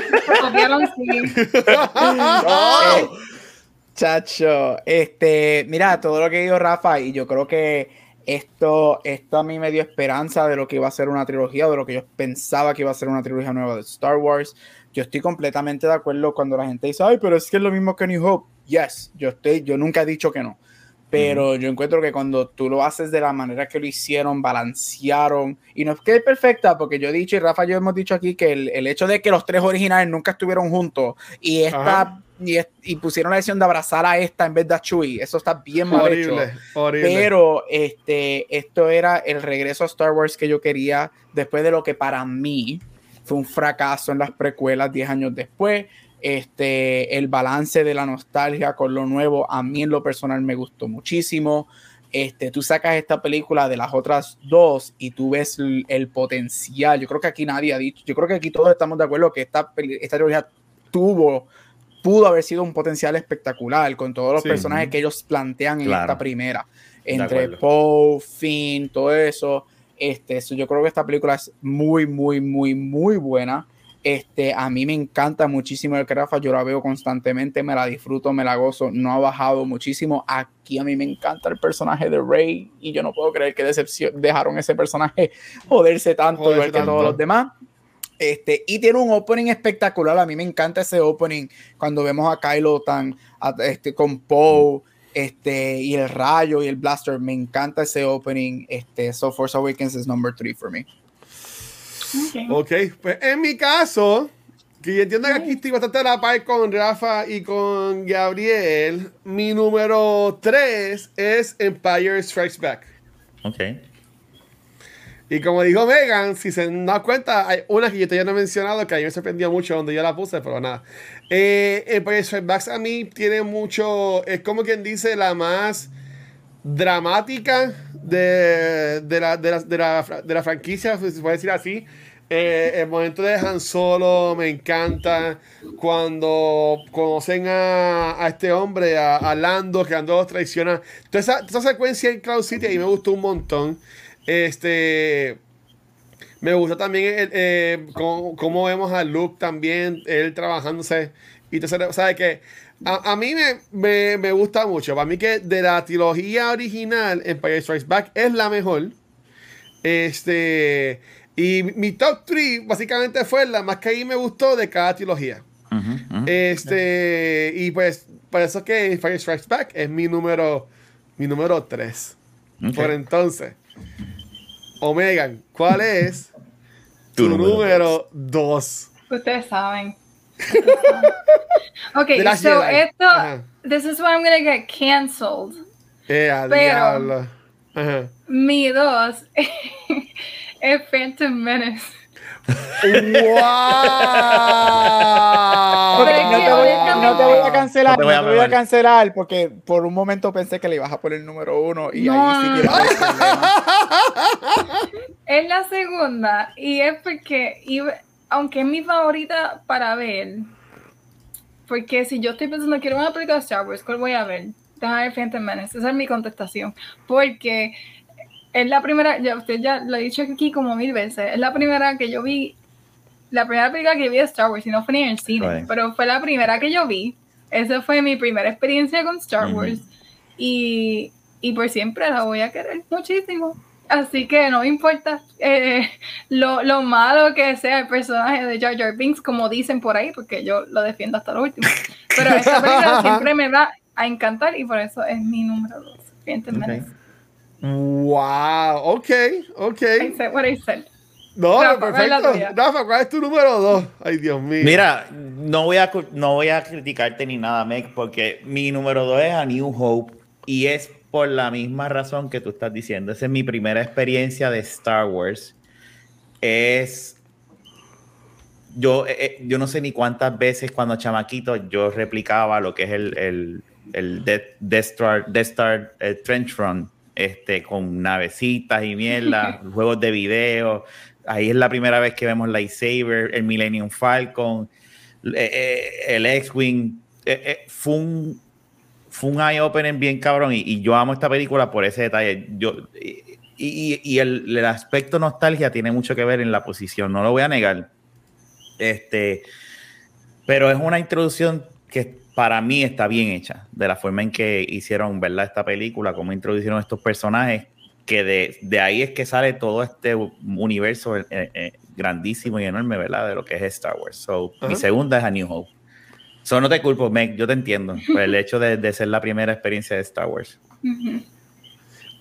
chacho, este, mira, todo lo que dijo Rafa, y yo creo que esto, esto a mí me dio esperanza de lo que iba a ser una trilogía, de lo que yo pensaba que iba a ser una trilogía nueva de Star Wars. Yo estoy completamente de acuerdo cuando la gente dice, ay, pero es que es lo mismo que New Hope. Yes, yo estoy, yo nunca he dicho que no. Pero yo encuentro que cuando tú lo haces de la manera que lo hicieron, balancearon, y no es que es perfecta, porque yo he dicho, y Rafa y yo hemos dicho aquí, que el, el hecho de que los tres originales nunca estuvieron juntos, y esta, y, y pusieron la decisión de abrazar a esta en vez de a Chewie, eso está bien mal hecho. horrible, horrible. Pero este, esto era el regreso a Star Wars que yo quería después de lo que para mí fue un fracaso en las precuelas 10 años después. Este, el balance de la nostalgia con lo nuevo, a mí en lo personal me gustó muchísimo. Este, tú sacas esta película de las otras dos y tú ves el, el potencial. Yo creo que aquí nadie ha dicho, yo creo que aquí todos estamos de acuerdo que esta, esta trilogía tuvo, pudo haber sido un potencial espectacular con todos los Sí. personajes que ellos plantean en Claro. esta primera. Entre. Poe, Finn, todo eso. Este, eso, yo creo que esta película es muy, muy, muy, muy buena. Este, a mí me encanta muchísimo el Rafa, yo la veo constantemente, me la disfruto, me la gozo, no ha bajado muchísimo. Aquí a mí me encanta el personaje de Rey y yo no puedo creer que decepción, dejaron ese personaje [laughs] joderse tanto, Joderse igual que tanto. todos los demás. Este, y tiene un opening espectacular. A mí me encanta ese opening cuando vemos a Kylo tan este, con Poe este, y el rayo y el blaster. Me encanta ese opening. Este, so Force Awakens is number three for me. Ok, pues en mi caso, que yo entiendo que aquí estoy bastante a la par con Rafa y con Gabriel, mi número 3 es Empire Strikes Back. Ok. Y como dijo Megan, si se da cuenta, hay una que yo todavía no he mencionado que a mí me sorprendió mucho donde yo la puse, pero nada. Eh, Empire Strikes Back a mí tiene mucho, es como quien dice, la más dramática de, de, la, de, la, de, la, de la franquicia, si se puede decir así. Eh, el momento de Han Solo me encanta. Cuando conocen a, a este hombre, a, a, Lando, que Lando los traiciona. Toda esa, secuencia en Cloud City ahí me gustó un montón. Este. Me gusta también eh, cómo, cómo, vemos a Luke también, él trabajándose. Y entonces, ¿sabes qué? A, a, mí me, me, me, gusta mucho. Para mí que de la trilogía original, Empire Strikes Back es la mejor. Este. Y mi top 3 básicamente fue la más que ahí me gustó de cada trilogía. Uh -huh, uh -huh. Este, y pues, por eso que Fire Strikes Back es mi número, mi número 3. Okay. Por entonces, Omegan, ¿cuál es tu, tu número 2? Ustedes saben. [laughs] ok, so Jedi. esto, Ajá. this is why I'm gonna get canceled. Yeah, Pero, mi 2 [laughs] es Phantom Menace. ¡Wow! Okay, no, te voy, no, te voy, a cancelar, no te voy a, no te voy a, cancelar porque por un momento pensé que le ibas a poner el número uno y no. ahí sí que [laughs] Es la segunda y es porque, iba, aunque es mi favorita para ver, porque si yo estoy pensando quiero una película de Star Wars, ¿cuál voy a ver? Déjame ver Phantom Menace, esa es mi contestación, porque es la primera, ya usted ya lo ha dicho aquí como mil veces, es la primera que yo vi, la primera película que vi de Star Wars, y no fue ni en el cine, right. pero fue la primera que yo vi. Esa fue mi primera experiencia con Star Wars. Y, y, por siempre la voy a querer muchísimo. Así que no me importa eh, lo, lo, malo que sea el personaje de Jar Jar Binks, como dicen por ahí, porque yo lo defiendo hasta lo último. Pero esta película [laughs] siempre me va a encantar y por eso es mi número dos. Okay. Wow, ok, ok. I said what I said. No, Rafa, perfecto. Rafa, ¿cuál es tu número dos? Ay, Dios mío. Mira, no voy a, no voy a criticarte ni nada, Meg, porque mi número dos es A New Hope y es por la misma razón que tú estás diciendo. Esa es mi primera experiencia de Star Wars. Es. Yo, eh, yo no sé ni cuántas veces cuando chamaquito yo replicaba lo que es el, el, el Death, Death Star, Death Star el Trench Run este, con navecitas y mierda, [laughs] juegos de video. Ahí es la primera vez que vemos Lightsaber, el Millennium Falcon, eh, eh, el X-Wing. Eh, eh, fue un, fue un eye-opening bien cabrón y, y, yo amo esta película por ese detalle. Yo, y, y, y el, el, aspecto nostalgia tiene mucho que ver en la posición, no lo voy a negar. Este, pero es una introducción que para mí está bien hecha, de la forma en que hicieron ¿verdad? esta película, cómo introdujeron estos personajes, que de, de ahí es que sale todo este universo eh, eh, grandísimo y enorme, ¿verdad? De lo que es Star Wars. So, uh -huh. Mi segunda es A New Hope. So, no te culpo, Meg, yo te entiendo, [laughs] por el hecho de, de, ser la primera experiencia de Star Wars. Uh -huh.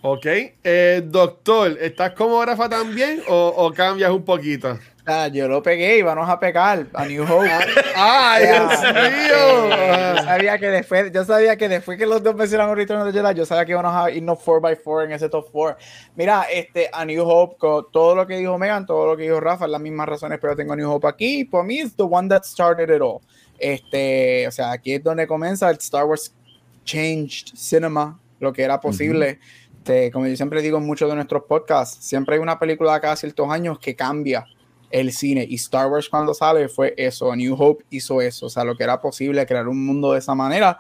Ok, eh, doctor, ¿estás como Rafa también o, o cambias un poquito? Ah, yo lo pegué y vamos a pegar a New Hope. [laughs] ¡Ay, Dios mío! Yo sabía que después, yo sabía que después que los dos mencionaron Return of the Jedi, yo sabía que íbamos a irnos 4x4 en ese top 4. Mira, este, a New Hope, con todo lo que dijo Megan, todo lo que dijo Rafa, las mismas razones, pero tengo a New Hope aquí. Por mí, es the one that started it all. Este, o sea, aquí es donde comienza el Star Wars changed cinema, lo que era posible. Uh -huh. este, como yo siempre digo en muchos de nuestros podcasts, siempre hay una película cada ciertos años que cambia el cine. Y Star Wars cuando sale fue eso. New Hope hizo eso. O sea, lo que era posible, crear un mundo de esa manera.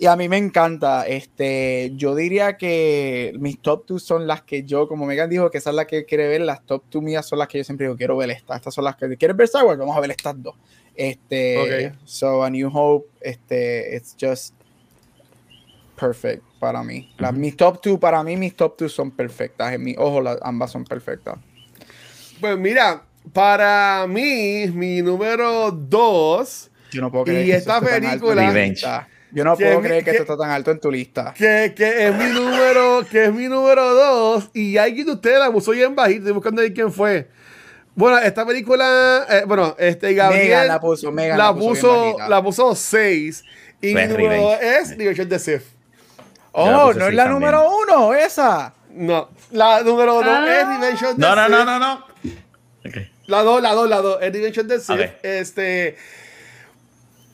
Y a mí me encanta. Este, yo diría que mis top 2 son las que yo, como Megan dijo, que esa es la que quiere ver. Las top 2 mías son las que yo siempre digo, quiero ver estas. Estas son las que quieres ver Star Wars. Vamos a ver estas dos. Este, okay. so a New Hope, este, it's just perfect para mí. Uh -huh. mis top 2, para mí, mis top 2 son perfectas. En mi ojo, las, ambas son perfectas. Pues mira, para mí, mi número dos. Yo no puedo creer Y que esta película-. Yo no puedo mi- creer que, que- esto está tan alto en tu lista. Que, que es mi número, que es mi número dos. Y alguien de ustedes la puso bien bajito. Estoy buscando ahí quién fue. Bueno, esta película, eh, bueno, este Gabriel Megan la puso, Megan la la puso puso, la puso 6. Y mi número Revenge. dos es Diversión de Sith. Oh, no es la también. número uno, esa. No, la número dos Ah. es of the No, no, no, no, no. Ok. La 2, la 2, la 2. Es the Sith. Ok. Este.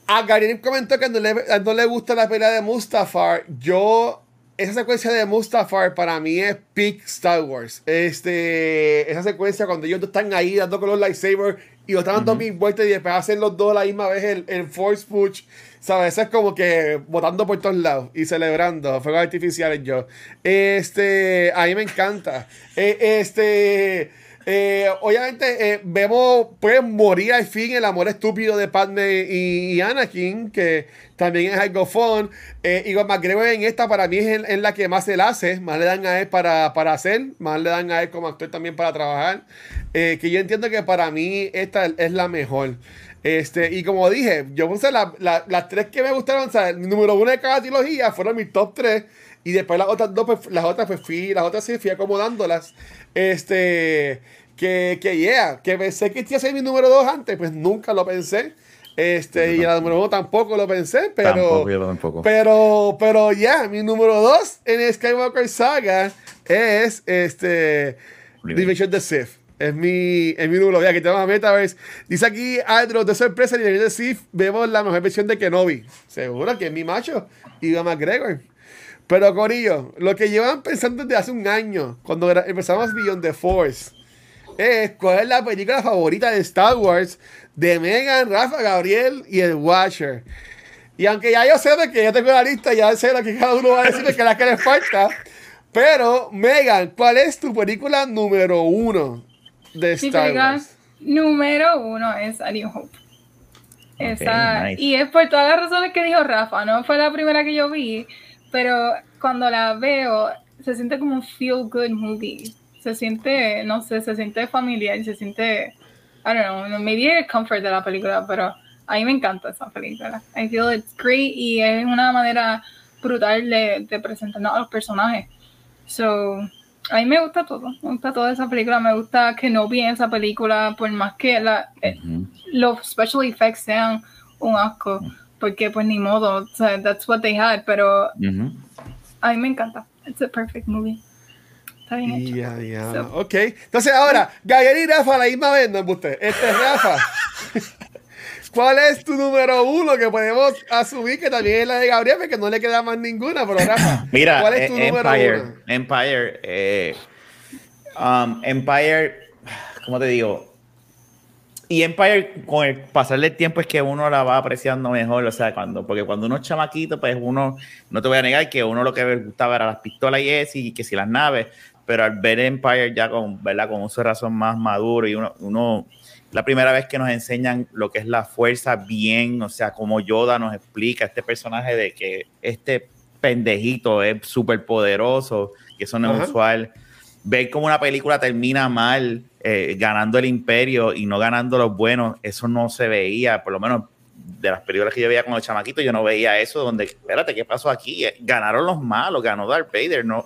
A Gabriel comentó que no le, no le gusta la pelea de Mustafar. Yo. Esa secuencia de Mustafar para mí es peak Star Wars. Este, esa secuencia cuando ellos dos están ahí dando con los lightsabers y los están dando mil vueltas y después hacen los dos a la misma vez el, el Force Push. ¿Sabes? Eso es como que botando por todos lados y celebrando. Fuegos artificiales yo. Este, a mí me encanta. Eh, este, eh, obviamente eh, vemos, pues, morir al fin el amor estúpido de Padme y, y Anakin, que también es algo fun. Eh, Igor McGregor en esta para mí es en, la que más él hace, más le dan a él para, para hacer, más le dan a él como actor también para trabajar. Eh, que yo entiendo que para mí esta es la mejor. Este, y como dije, yo puse la- la- las tres que me gustaron, o sea, el número uno de cada trilogía fueron mis top tres. Y después las otras dos, pues, las otras, pues fui, las otras sí fui acomodándolas. Este, que, que yeah, que pensé que iba a ser mi número dos antes, pues nunca lo pensé. Este, y la número uno tampoco lo pensé, pero. Tampoco, yo tampoco. Pero, pero ya, mi número dos en Skywalker Saga es este. Division the Sith. Es mi, es mi número. Ya que tenemos a Metaverse. Dice aquí, Andro, de sorpresa, en Division the Sith vemos la mejor versión de Kenobi. Seguro que es mi macho. Y McGregor. Pero Corillo, lo que llevan pensando desde hace un año, cuando empezamos Beyond the Force, es cuál es la película favorita de Star Wars de Megan, Rafa, Gabriel y el Watcher. Y aunque ya yo sé de que ya tengo la lista, ya sé lo que cada uno va a decir, que es la que le falta. Pero, Megan, ¿cuál es tu película número uno de Mi Star película Wars? número uno es A New Hope. Esa, nice. Y es por todas las razones que dijo Rafa, no fue la primera que yo vi, pero cuando la veo se siente como un feel good movie. Se siente, no sé, se siente familiar, se siente, I don't know, maybe el comfort de la película, pero a mí me encanta esa película. I feel it's great y es una manera brutal de, de presentarnos a los personajes. So, a mí me gusta todo, me gusta toda esa película, me gusta que no vi esa película, por más que la, los special effects sean un asco, porque pues ni modo, o sea, that's what they had, pero Ujú. a mí me encanta. It's a perfect movie. Está bien hecho. So- Ok. Entonces, ahora, Gabriel y Rafa la misma vez, no usted. Este es Rafa. [laughs] ¿Cuál es tu número uno que podemos asumir que también es la de Gabriel, porque no le queda más ninguna? Pero Rafa, [coughs] Mira, ¿cuál es tu eh, número Empire, uno? Empire, eh, um, Empire, ¿cómo te digo? Y Empire, con el pasar del tiempo, es que uno la va apreciando mejor, o sea, cuando, porque cuando uno es chamaquito, pues uno, no te voy a negar que uno lo que le gustaba era las pistolas y eso, y que si las naves, pero al ver Empire ya con, ¿verdad? Con uso de razón más maduro y uno, uno, la primera vez que nos enseñan lo que es la fuerza bien, o sea, como Yoda nos explica este personaje de que este pendejito es súper poderoso, que eso no es Ajá. usual. Ver cómo una película termina mal, eh, ganando el imperio y no ganando los buenos, eso no se veía, por lo menos de las películas que yo veía con los chamaquitos, yo no veía eso donde, espérate, ¿qué pasó aquí? Eh, Ganaron los malos, ganó Darth Vader, no,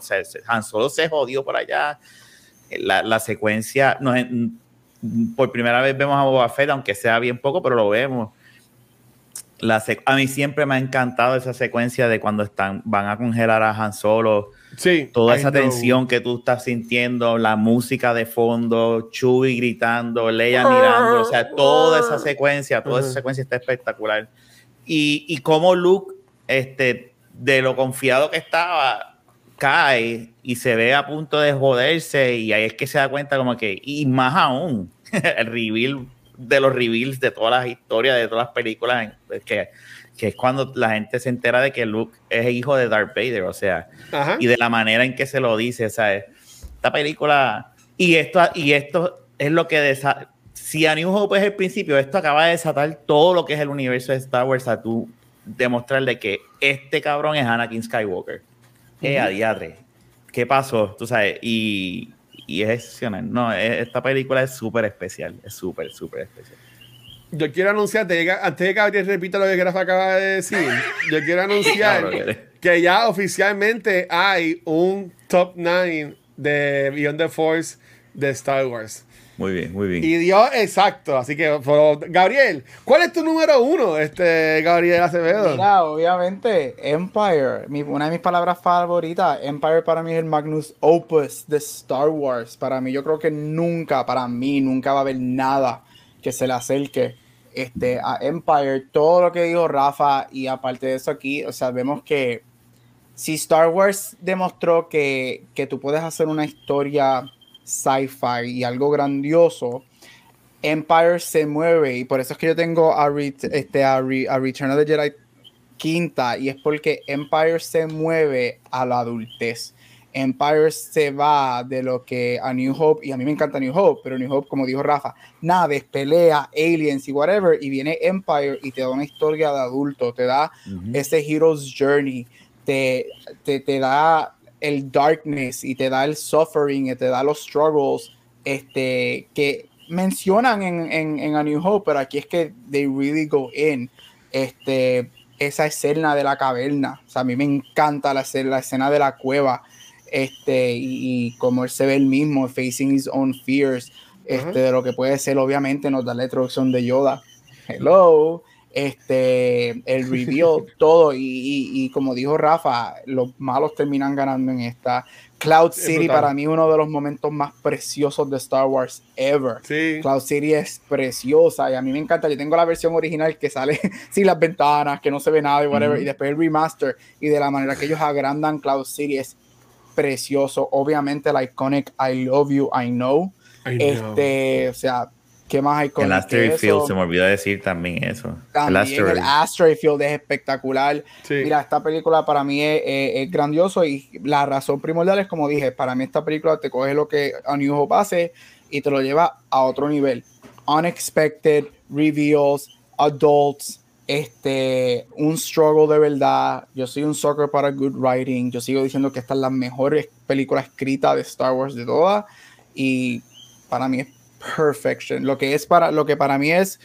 Han Solo se jodió por allá. La, la secuencia, nos en- por primera vez vemos a Boba Fett, aunque sea bien poco, pero lo vemos. La a mí siempre me ha encantado esa secuencia de cuando están, van a congelar a Han Solo, Sí. toda I esa know. tensión que tú estás sintiendo, la música de fondo, Chewie gritando, Leia mirando, o sea, toda esa secuencia, toda esa secuencia está espectacular. Y, y cómo Luke, este, de lo confiado que estaba, cae y se ve a punto de joderse y ahí es que se da cuenta como que, y más aún, [laughs] el reveal de los reveals de todas las historias, de todas las películas, que, que es cuando la gente se entera de que Luke es hijo de Darth Vader, o sea, Ajá. y de la manera en que se lo dice, ¿sabes? Esta película, y esto, y esto es lo que desa si A New Hope es el principio, esto acaba de desatar todo lo que es el universo de Star Wars a tú demostrarle que este cabrón es Anakin Skywalker. Eh, a diadre. ¿Qué pasó? Tú sabes, y, y es excepcional. No, es- esta película es súper especial, es súper, súper especial. Yo quiero anunciar, antes de que- antes de que Gabriel repita lo que Grafa acaba de decir, yo quiero anunciar [laughs] que ya oficialmente hay un top 9 de Beyond the Force de Star Wars. Muy bien, muy bien. Y dio exacto, así que, pero, Gabriel, ¿cuál es tu número uno, este Gabriel Acevedo? Mira, obviamente, Empire, mi- una de mis palabras favoritas, Empire para mí es el Magnus Opus de Star Wars. Para mí, yo creo que nunca, para mí, nunca va a haber nada que se le acerque este, a Empire. Todo lo que dijo Rafa, y aparte de eso aquí, o sea, vemos que si Star Wars demostró que, que tú puedes hacer una historia sci-fi y algo grandioso, Empire se mueve y por eso es que yo tengo a, este, a, a Return of the Jedi quinta y es porque Empire se mueve a la adultez. Empire se va de lo que a New Hope, y a mí me encanta New Hope, pero New Hope, como dijo Rafa, naves, pelea, aliens y whatever, y viene Empire y te da una historia de adulto, te da ese Hero's Journey, te, te, te da el darkness y te da el suffering y te da los struggles este, que mencionan en, en, en A New Hope, pero aquí es que they really go in. Este, esa escena de la caverna, o sea, a mí me encanta la, la escena de la cueva, este, y, y como él se ve el mismo, facing his own fears, este, Ajá. de lo que puede ser, obviamente, nos da la introducción de Yoda. Hello, este, el reveal, [laughs] todo, y, y- y como dijo Rafa, los malos terminan ganando en esta. Cloud City, para mí, uno de los momentos más preciosos de Star Wars ever. Sí. Cloud City es preciosa y a mí me encanta. Yo tengo la versión original que sale [laughs] sin las ventanas, que no se ve nada y whatever, Ujú. y después el remaster y de la manera que ellos agrandan Cloud City es precioso. Obviamente, la iconic I love you, I know. I know. Este, o sea, ¿qué más iconic? El Asteroid? Field, se me olvidó decir también eso. el También Asteroid. el Asteroid Field es espectacular. Sí. Mira, esta película para mí es, es- es grandioso y la razón primordial es como dije, para mí esta película te coge lo que A New Hope hace y te lo lleva a otro nivel. Unexpected reveals, adults, este, un struggle de verdad. Yo soy un sucker para good writing. Yo sigo diciendo que esta es la mejor película escrita de Star Wars de todas y para mí es perfection. Lo que es para lo que para mí es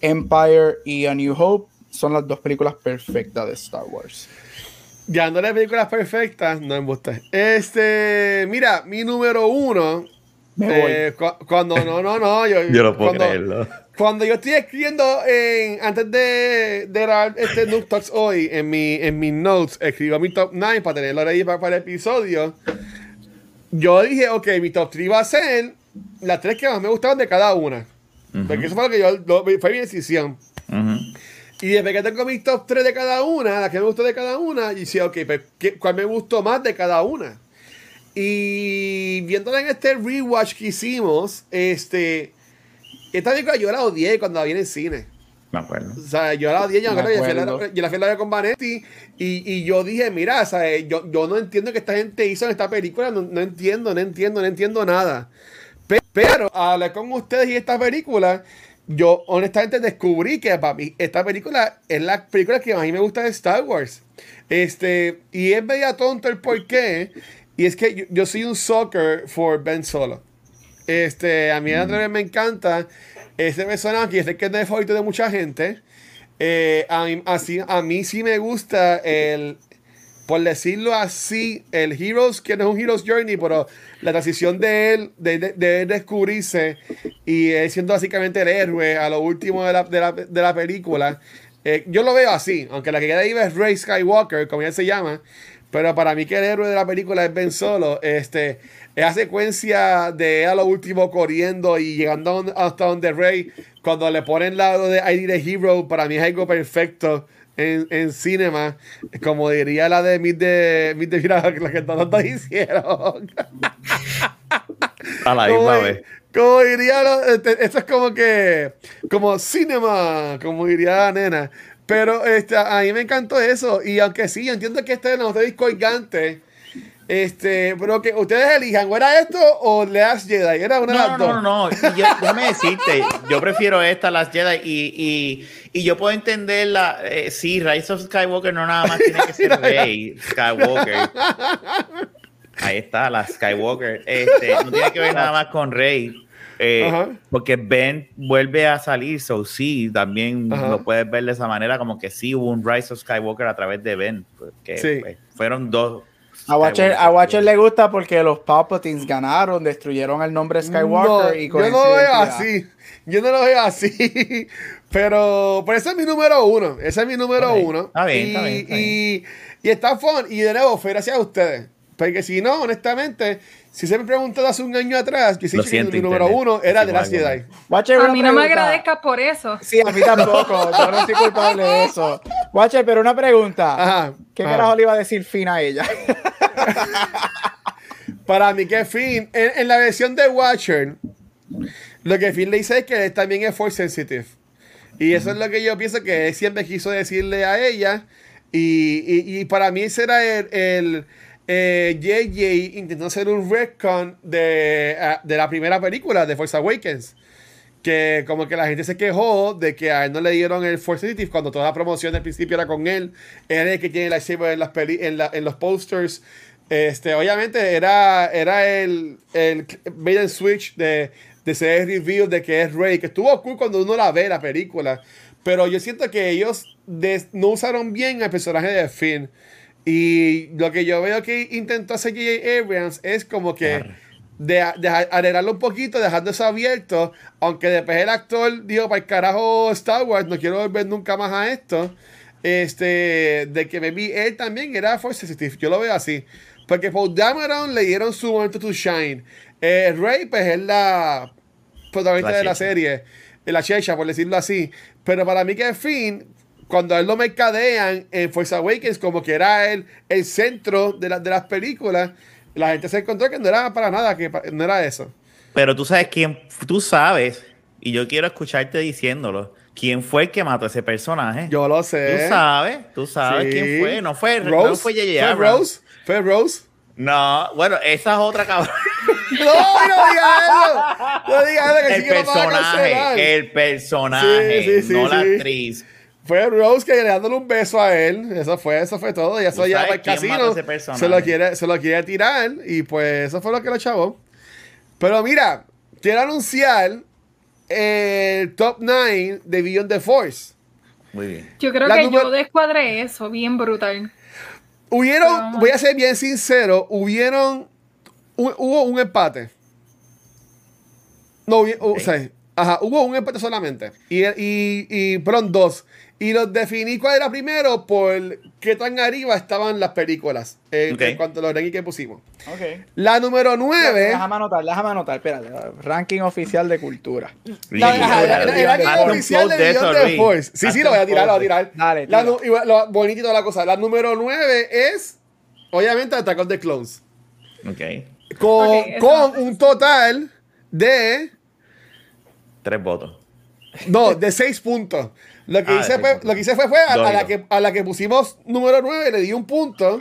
Empire y A New Hope son las dos películas perfectas de Star Wars. Ya dándole películas perfectas, no me gusta. Este, mira, mi número uno. Me eh, cu- cuando no, no, no. Yo, Yo no puedo cuando, creerlo. Cuando yo estoy escribiendo en, antes de, de grabar este Noob Talks hoy, en mi, en mis notes, escribo mi top 9 para tenerlo ahí para, para el episodio. Yo dije, ok, mi top 3 va a ser las tres que más me gustaron de cada una. Ujú. Porque eso fue lo que yo, lo- fue mi decisión. Ujú. Y después que tengo mis top 3 de cada una, las que me gustó de cada una, y decía, ok, pues, ¿qué- ¿cuál me gustó más de cada una? Y viéndola en este rewatch que hicimos, este, esta película yo la odié cuando la vi en el cine. Me acuerdo. O sea, yo la odié, yo, Me acuerdo, yo, la, yo la fui a la ver con Vanetti y, y yo dije, mira, o sea, yo, yo no entiendo que esta gente hizo en esta película, no, no entiendo, no entiendo, no entiendo nada. Pe- Pero al hablar con ustedes y esta película, yo honestamente descubrí que para mí esta película es la película que más a mí me gusta de Star Wars. Este, y es media tonto el por qué. Y es que yo, yo soy un soccer for Ben Solo. Este, a mí Andrés me encanta ese personaje, es el que es el favorito de mucha gente. Eh, a, mí, así, a mí sí me gusta el, por decirlo así, el Heroes, que no es un Heroes Journey, pero la transición de él, de, de, de él descubrirse y él siendo básicamente el héroe a lo último de la, de la, de la película. Eh, yo lo veo así, aunque la que queda ahí es Rey Skywalker, como él se llama. Pero para mí que el héroe de la película es Ben Solo. Este, esa secuencia de a lo último corriendo y llegando a hasta donde Rey, cuando le ponen lado de ID the Hero, para mí es algo perfecto en, en cinema. Como diría la de Meet the, Meet the [laughs] la que todos nos hicieron. A la misma vez. como diría, este, esto es como que, como cinema, como diría la nena. Pero este, a mí me encantó eso. Y aunque sí, yo entiendo que este no es disco gigante. Este, pero que ustedes elijan, ¿o era esto o Last Jedi? Era una de No, las no, dos. no, no. Y yo, déjame decirte, yo prefiero esta, las Jedi, y, y, y yo puedo entender la. Eh, sí, Rise of Skywalker no nada más tiene que ser [laughs] Rey Skywalker. Ahí está, la Skywalker. Este, no tiene que ver nada más con Rey. Eh, Ajá. porque Ben vuelve a salir, so sí, también Ajá. lo puedes ver de esa manera, como que sí hubo un Rise of Skywalker a través de Ben, porque Sí. pues, fueron dos. A Watcher, a Watcher le gusta porque los Palpatines ganaron, destruyeron el nombre Skywalker No, y yo no lo veo así. Yo no lo veo así. [laughs] Pero, pero ese es mi número uno. Ese es mi número Ok. uno. Está bien, y, está bien, está y, y está fun. Y de nuevo, fue gracias a ustedes. Porque si no, honestamente, si se me preguntó hace un año atrás, que sí, Lo que siento, mi número uno era de la. Watcher, A mí no me agradezcas por eso. Sí, a mí tampoco. Yo no soy culpable de eso. Watcher, pero una pregunta. Ajá. ¿Qué ajá. carajo le iba a decir Finn a ella? [laughs] Para mí, que Finn, en, en la versión de Watcher, lo que Finn le dice es que él también es force sensitive. Y eso es lo que yo pienso que él siempre quiso decirle a ella. Y, y- y para mí ese era el, el eh, JJ intentando hacer un retcon de, ah, de la primera película de Force Awakens. Que como que la gente se quejó de que a él no le dieron el Force Sensitive cuando toda la promoción del principio era con él. Él es el que tiene el lightsaber en, las peli en, los posters. Este, obviamente era, era el, el bait and switch de, de ser reveal de que es Rey, que estuvo cool cuando uno la ve la película. Pero yo siento que ellos no usaron bien al personaje de Finn. Y lo que yo veo que intentó hacer J.J. Abrams es como que de, de arreglarlo un poquito, dejando eso abierto. Aunque después el actor dijo, para el carajo Star Wars, no quiero volver nunca más a esto. Este, de que maybe él también era Force Sensitive. Yo lo veo así. Porque Paul Dameron le dieron su momento to shine. Eh, Rey, pues es la protagonista La de la serie. La checha, por decirlo así. Pero para mí que Finn, cuando a él lo mercadean en Force Awakens, como que era el, el centro de, la- de las películas, la gente se encontró que no era para nada, que no era eso. Pero tú sabes quién, tú sabes, y yo quiero escucharte diciéndolo, quién fue el que mató a ese personaje. Yo lo sé. Tú sabes, tú sabes Sí. quién fue. No fue, no Rose. fue J.J. ¿Fue. Rose? ¿Fue Rose? No, bueno, esa es otra cabrón. [laughs] No, no digas eso. No digas eso, que El sí que lo van a personaje, el personaje, Sí, no la actriz. Fue Rose que le dándole un beso a él. Eso fue, eso fue todo. Y eso ¿Tú ya para el casino. Se lo, quiere, se lo quiere tirar. Y pues eso fue lo que lo chavó. Pero mira, quiero anunciar el top 9 de Beyond the Force. Muy bien. Yo creo La que número- yo descuadré eso, bien brutal. Hubieron, voy a ser bien sincero, hubieron, hu- hubo un empate. No, hubi- o sea, ajá, hubo un empate solamente. Y, y, y fueron dos. Y los definí cuál era primero por qué tan arriba estaban las películas en, cuanto a los rankings que pusimos. La número 9. Déjame anotar, déjame anotar, espérate. Ranking oficial de cultura. La, ajá, la- la- el ranking oficial de de. Force. Sí, sí, lo voy a tirar, lo voy a tirar. Dale, La, igual, lo, bonito y toda la cosa. La número 9 es, obviamente, Attack of the Clones. Ok. Con un total de. Tres votos. No, de 6 puntos. Lo que, Ah, hice seis fue, puntos. lo que hice fue, fue a, a la que, a la que pusimos número 9 le di un punto.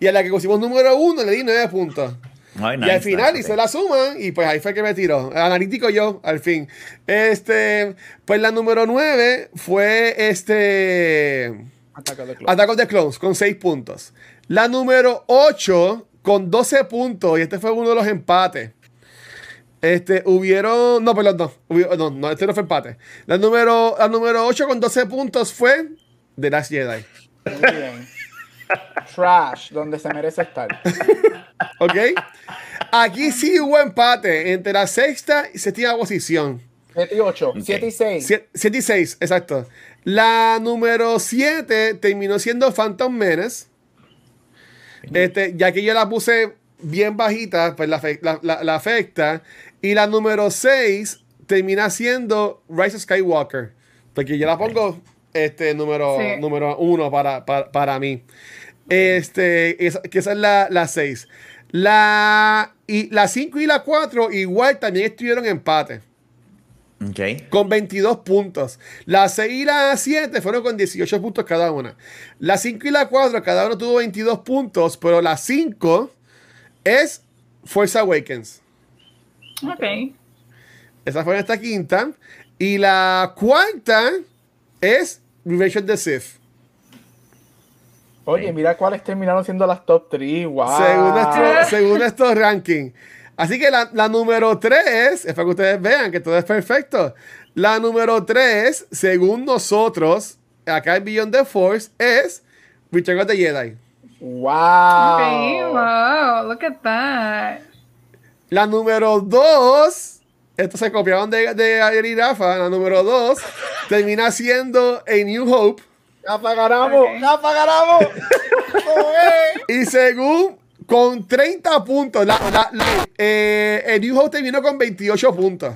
Y a la que pusimos número 1 le di 9 puntos. Ay, y nice, al final nice, hice la suma y pues ahí fue que me tiró. Analítico yo, al fin. Este, pues la número 9 fue este. Attack of the Clones. Attack of the Clones con 6 puntos. La número 8 con 12 puntos. Y este fue uno de los empates. Este, hubieron. No, perdón, no. Hubo- no, no, este no fue empate. La número, la número 8 con 12 puntos fue The Last Jedi. Muy bien. Trash, donde se merece estar. [laughs] ¿Ok? Aquí sí hubo empate entre la sexta y séptima posición. 7 y 8, 7 y 6. 7 y 6, exacto. La número 7 terminó siendo Phantom Menace. Este, ya que yo la puse bien bajita, pues la, afe- la- la- la afecta. Y la número 6 termina siendo Rise of Skywalker. Porque yo la pongo este, número, Sí. número 1 para, para, para mí. Este, esa, que esa es la 6. La 5 y la 4 igual también estuvieron empate Ok. con 22 puntos. La 6 y la 7 fueron con 18 puntos cada una. La 5 y la 4 cada uno tuvo 22 puntos, pero la 5 es Force Awakens. Ok. Esa fue esta quinta. Y la cuarta es Revenge of the Sith. Oye, mira cuáles terminaron siendo las top 3. Wow. Según, nuestro- según estos rankings. Así que la, la número 3, es para que ustedes vean que todo es perfecto. La número 3, según nosotros, acá en Beyond the Force, es Return of the Jedi. Wow. Okay, wow, look at that. La número 2, esto se copiaron de, de Ariel y Rafa. La número 2 termina siendo A New Hope. ¡Rafa ganamos! ¡Rafa ganamos! [laughs] Y según con 30 puntos, la, la, la- eh, el New Hope terminó con 28 puntos.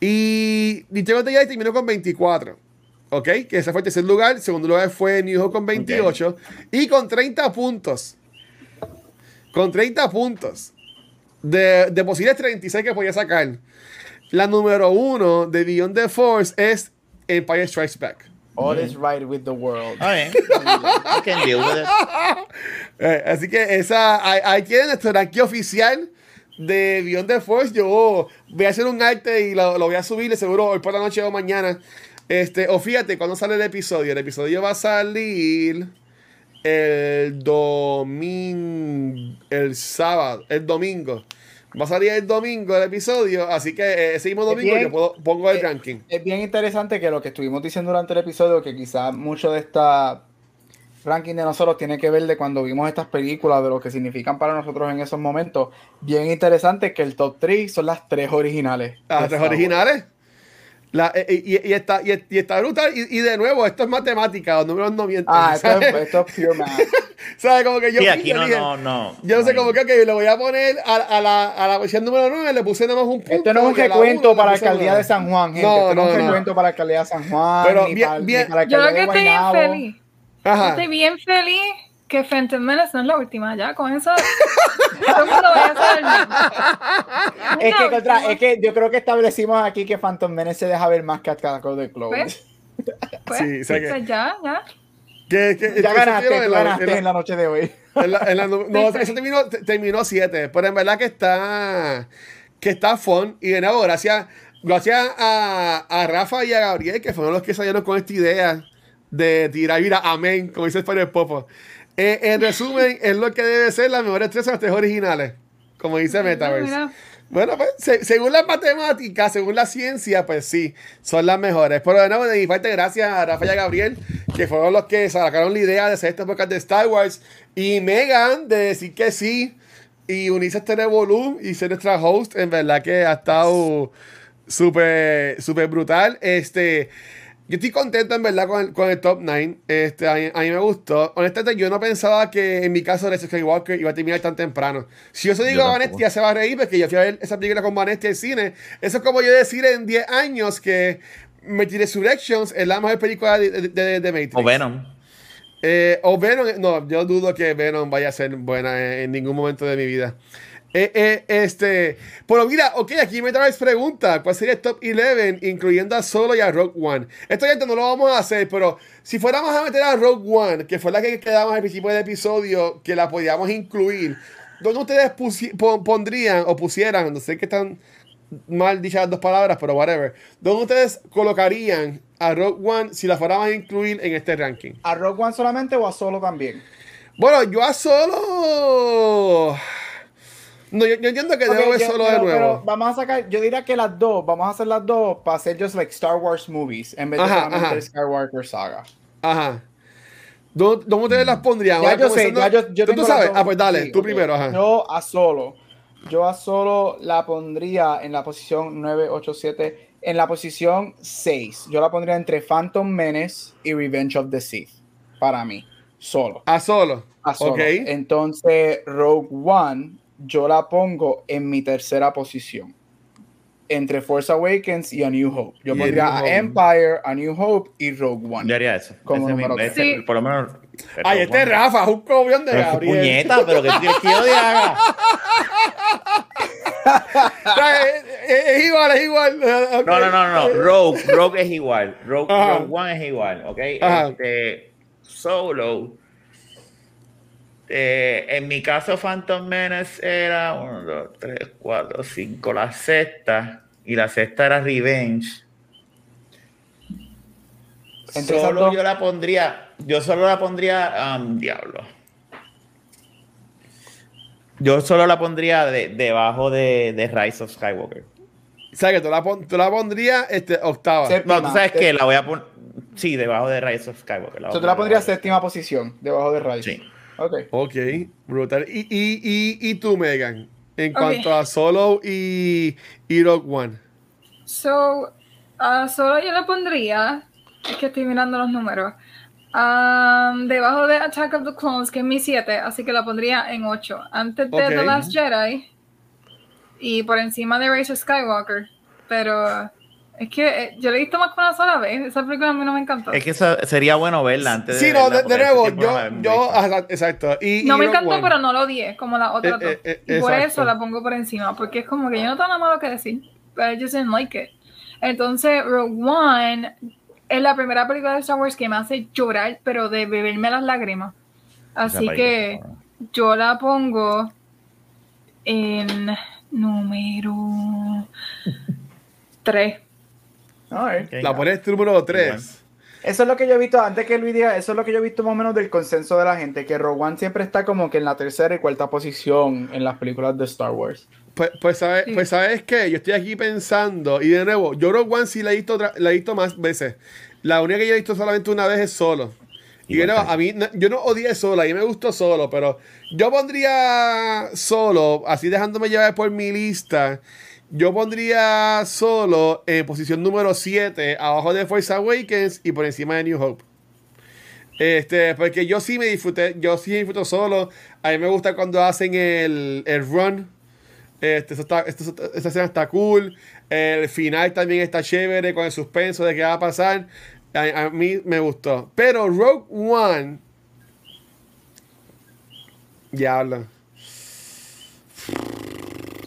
Y Nintendo Jedi terminó con 24. ¿Ok? Que ese fue el tercer lugar. El segundo lugar fue New Hope con 28. Y con 30 puntos. Con 30 puntos. De, de posibles 36 que podía sacar. La número uno de Beyond the Force es Empire Strikes Back. All is right with the world. All right. I can deal with it. Eh, así que esa, ahí, tienen nuestro ranking oficial de Beyond the Force. Yo voy a hacer un arte y lo, lo voy a subir seguro hoy por la noche o mañana. Este, o fíjate, cuando sale el episodio? El episodio va a salir el domingo, el sábado, el domingo. Va a salir el domingo el episodio, así que eh, ese mismo domingo bien. yo puedo- pongo el Eh, ranking. Es bien interesante que lo que estuvimos diciendo durante el episodio, que quizás mucho de esta ranking de nosotros tiene que ver de cuando vimos estas películas, de lo que significan para nosotros en esos momentos. Bien interesante que el top 3 son las tres originales. Las tres Wars. La- eh, y, y está, y, y está brutal. Y, y de nuevo, esto es matemática, los números no mienten. Ah, esto ¿sabes? es, esto es pure math. [laughs] ¿Sabes? Como que yo, Sí, aquí no, dije, no, no. Yo no sé no cómo que ok, le voy a poner a, a la, a la versión número 9, le puse nada más un punto. Esto no es un recuento para la alcaldía de San Juan, gente. No, Esto no, es no, un no. recuento para la alcaldía de San Juan. Pero ni bien- para, ni bien- para la Yo alcaldía que estoy bien feliz. Ajá. Estoy bien feliz que Phantom Menace no es la última. Ya, con eso. todo el mundo vaya a saber. Es que, contra, es que yo creo que establecimos aquí que Phantom Menace se deja ver más que Attack of the Clones. Pues, pues, Sí, o sea que- pues ya, ya. Que- que- Ya eso ganaste, terminó tú en la- ganaste en la- en la noche de hoy. en la- en la nu- no, Sí, eso sí. terminó, te- terminó 7, pero en verdad que está que está fun. Y de nuevo, gracias, gracias a, a Rafa y a Gabriel, que fueron los que salieron con esta idea de tirar vida amén, como dice el Popo. Eh, en resumen, es lo que debe ser las mejores tres son las tres originales, como dice Metaverse. Bueno, pues se- según las matemáticas, según la ciencia, pues sí, son las mejores. Pero de nuevo, de mi parte, gracias a Rafa y a Gabriel, que fueron los que sacaron la idea de hacer este podcast de Star Wars. Y Megan, de decir que sí, y unirse a este revolú y ser nuestra host. En verdad que ha estado súper, súper brutal. Este. Yo estoy contento en verdad con el, con el top 9. Este, a, mí, a mí me gustó. Honestamente, yo no pensaba que en mi caso de Skywalker iba a terminar tan temprano. Si yo se digo Yo a ya se va a reír porque yo fui a ver esa película con Vanetti al cine. Eso es como yo decir en 10 años que Resurrections es la mejor película de, de, de- de Matrix. O Venom. Eh, o Venom, no, yo dudo que Venom vaya a ser buena en, en ningún momento de mi vida. Eh, eh, este, pero mira, ok, aquí me traes pregunta: ¿Cuál sería el top 11, incluyendo a Solo y a Rogue One? Esto ya no lo vamos a hacer, pero si fuéramos a meter a Rogue One, que fue la que quedamos al principio del episodio, que la podíamos incluir, ¿dónde ustedes pondrían o pusieran? No sé que están mal dichas las dos palabras, pero whatever. ¿Dónde ustedes colocarían a Rogue One si la fuéramos a incluir en este ranking? ¿A Rogue One solamente o a Solo también? Bueno, yo a solo. No, yo, yo entiendo que Ok, debo ver yo- solo pero- de nuevo. pero vamos a sacar, yo diría que las dos, vamos a hacer las dos para hacer just like Star Wars movies en vez de Ajá, solamente ajá. Skywalker saga. Ajá. ¿Dónde, dónde ustedes las pondrían? Ya yo sé, ya yo, yo ¿Tú, tengo tú las sabes? Ah, pues dale, Sí, tú primero, ajá. Yo a Solo, yo a Solo la pondría en la posición 987, en la posición 6. Yo la pondría entre Phantom Menace y Revenge of the Sith, para mí, Solo. A solo. A Solo. Ok. Entonces, Rogue One, yo la pongo en mi tercera posición. Entre Force Awakens y A New Hope. Yo A pondría Hope. Empire, A New Hope y Rogue One. Yo haría eso. Como Ese número. Sí. Por lo menos. Ay, este es bueno. Rafa, es un cobión de Pero qué Gabriel. puñeta, pero que que yo te haga. Es, [laughs] es- es igual, es igual. No, no, no, no. Rogue, Rogue es igual. Rogue. Rogue One es igual, ¿ok? Este, Solo. Eh, en mi caso, Phantom Menace era 1, 2, 3, 4, 5, la sexta. Y la sexta era Revenge. Entre Solo dos. yo la pondría, yo solo la pondría, um, diablo. Yo solo la pondría de- debajo de, de Rise of Skywalker. O sea, que tú la, pon- tú la pondrías este, octava. Séptima. No, tú sabes que la voy a poner, sí, debajo de Rise of Skywalker. O sea, tú la pondrías séptima posición, debajo de Rise. Sí. Ok. Ok, brutal. ¿Y, y, y, y tú, Megan? En Ok. cuanto a Solo y, y Rogue One. So, ah, solo yo le pondría, es que estoy mirando los números, um, debajo de Attack of the Clones, que es mi 7, así que la pondría en 8. Antes de. The Last Jedi y por encima de Rise of Skywalker. Pero es que eh, yo la he visto más que una sola vez. Esa película a mí no me encantó. Es que eso sería bueno verla antes de Sí, no, verla, de, nuevo, yo, la yo, ajá, exacto. Y, no y me encantó, One. pero no lo odié, como las otras Eh, dos. eh, eh, y por eso la pongo por encima, porque es como que yo no tengo nada malo que decir. But I just didn't like it. Entonces, Rogue One es la primera película de Star Wars que me hace llorar, pero de beberme las lágrimas. Así Esa que yo la pongo en número [laughs] 3. La pones número 3. Eso es lo que yo he visto, antes que Luis diga, eso es lo que yo he visto más o menos del consenso de la gente, que Rogue One siempre está como que en la tercera y cuarta posición en las películas de Star Wars. Pues, pues, ¿sabes, Sí. pues, ¿sabes qué? Yo estoy aquí pensando, y de nuevo, yo Rogue One sí la he visto, otra- la he visto más veces. La única que yo he visto solamente una vez es solo. Y de nuevo, a mí, yo no odié solo, a mí me gustó solo, pero yo pondría solo, así dejándome llevar por mi lista, yo pondría solo en posición número 7, abajo de Force Awakens y por encima de New Hope. Este, porque yo sí me disfruté, yo sí disfruto solo. A mí me gusta cuando hacen el, el run. Este, eso está, esta escena está cool. El final también está chévere con el suspenso de qué va a pasar. A, a mí me gustó. Pero Rogue One. Diablo.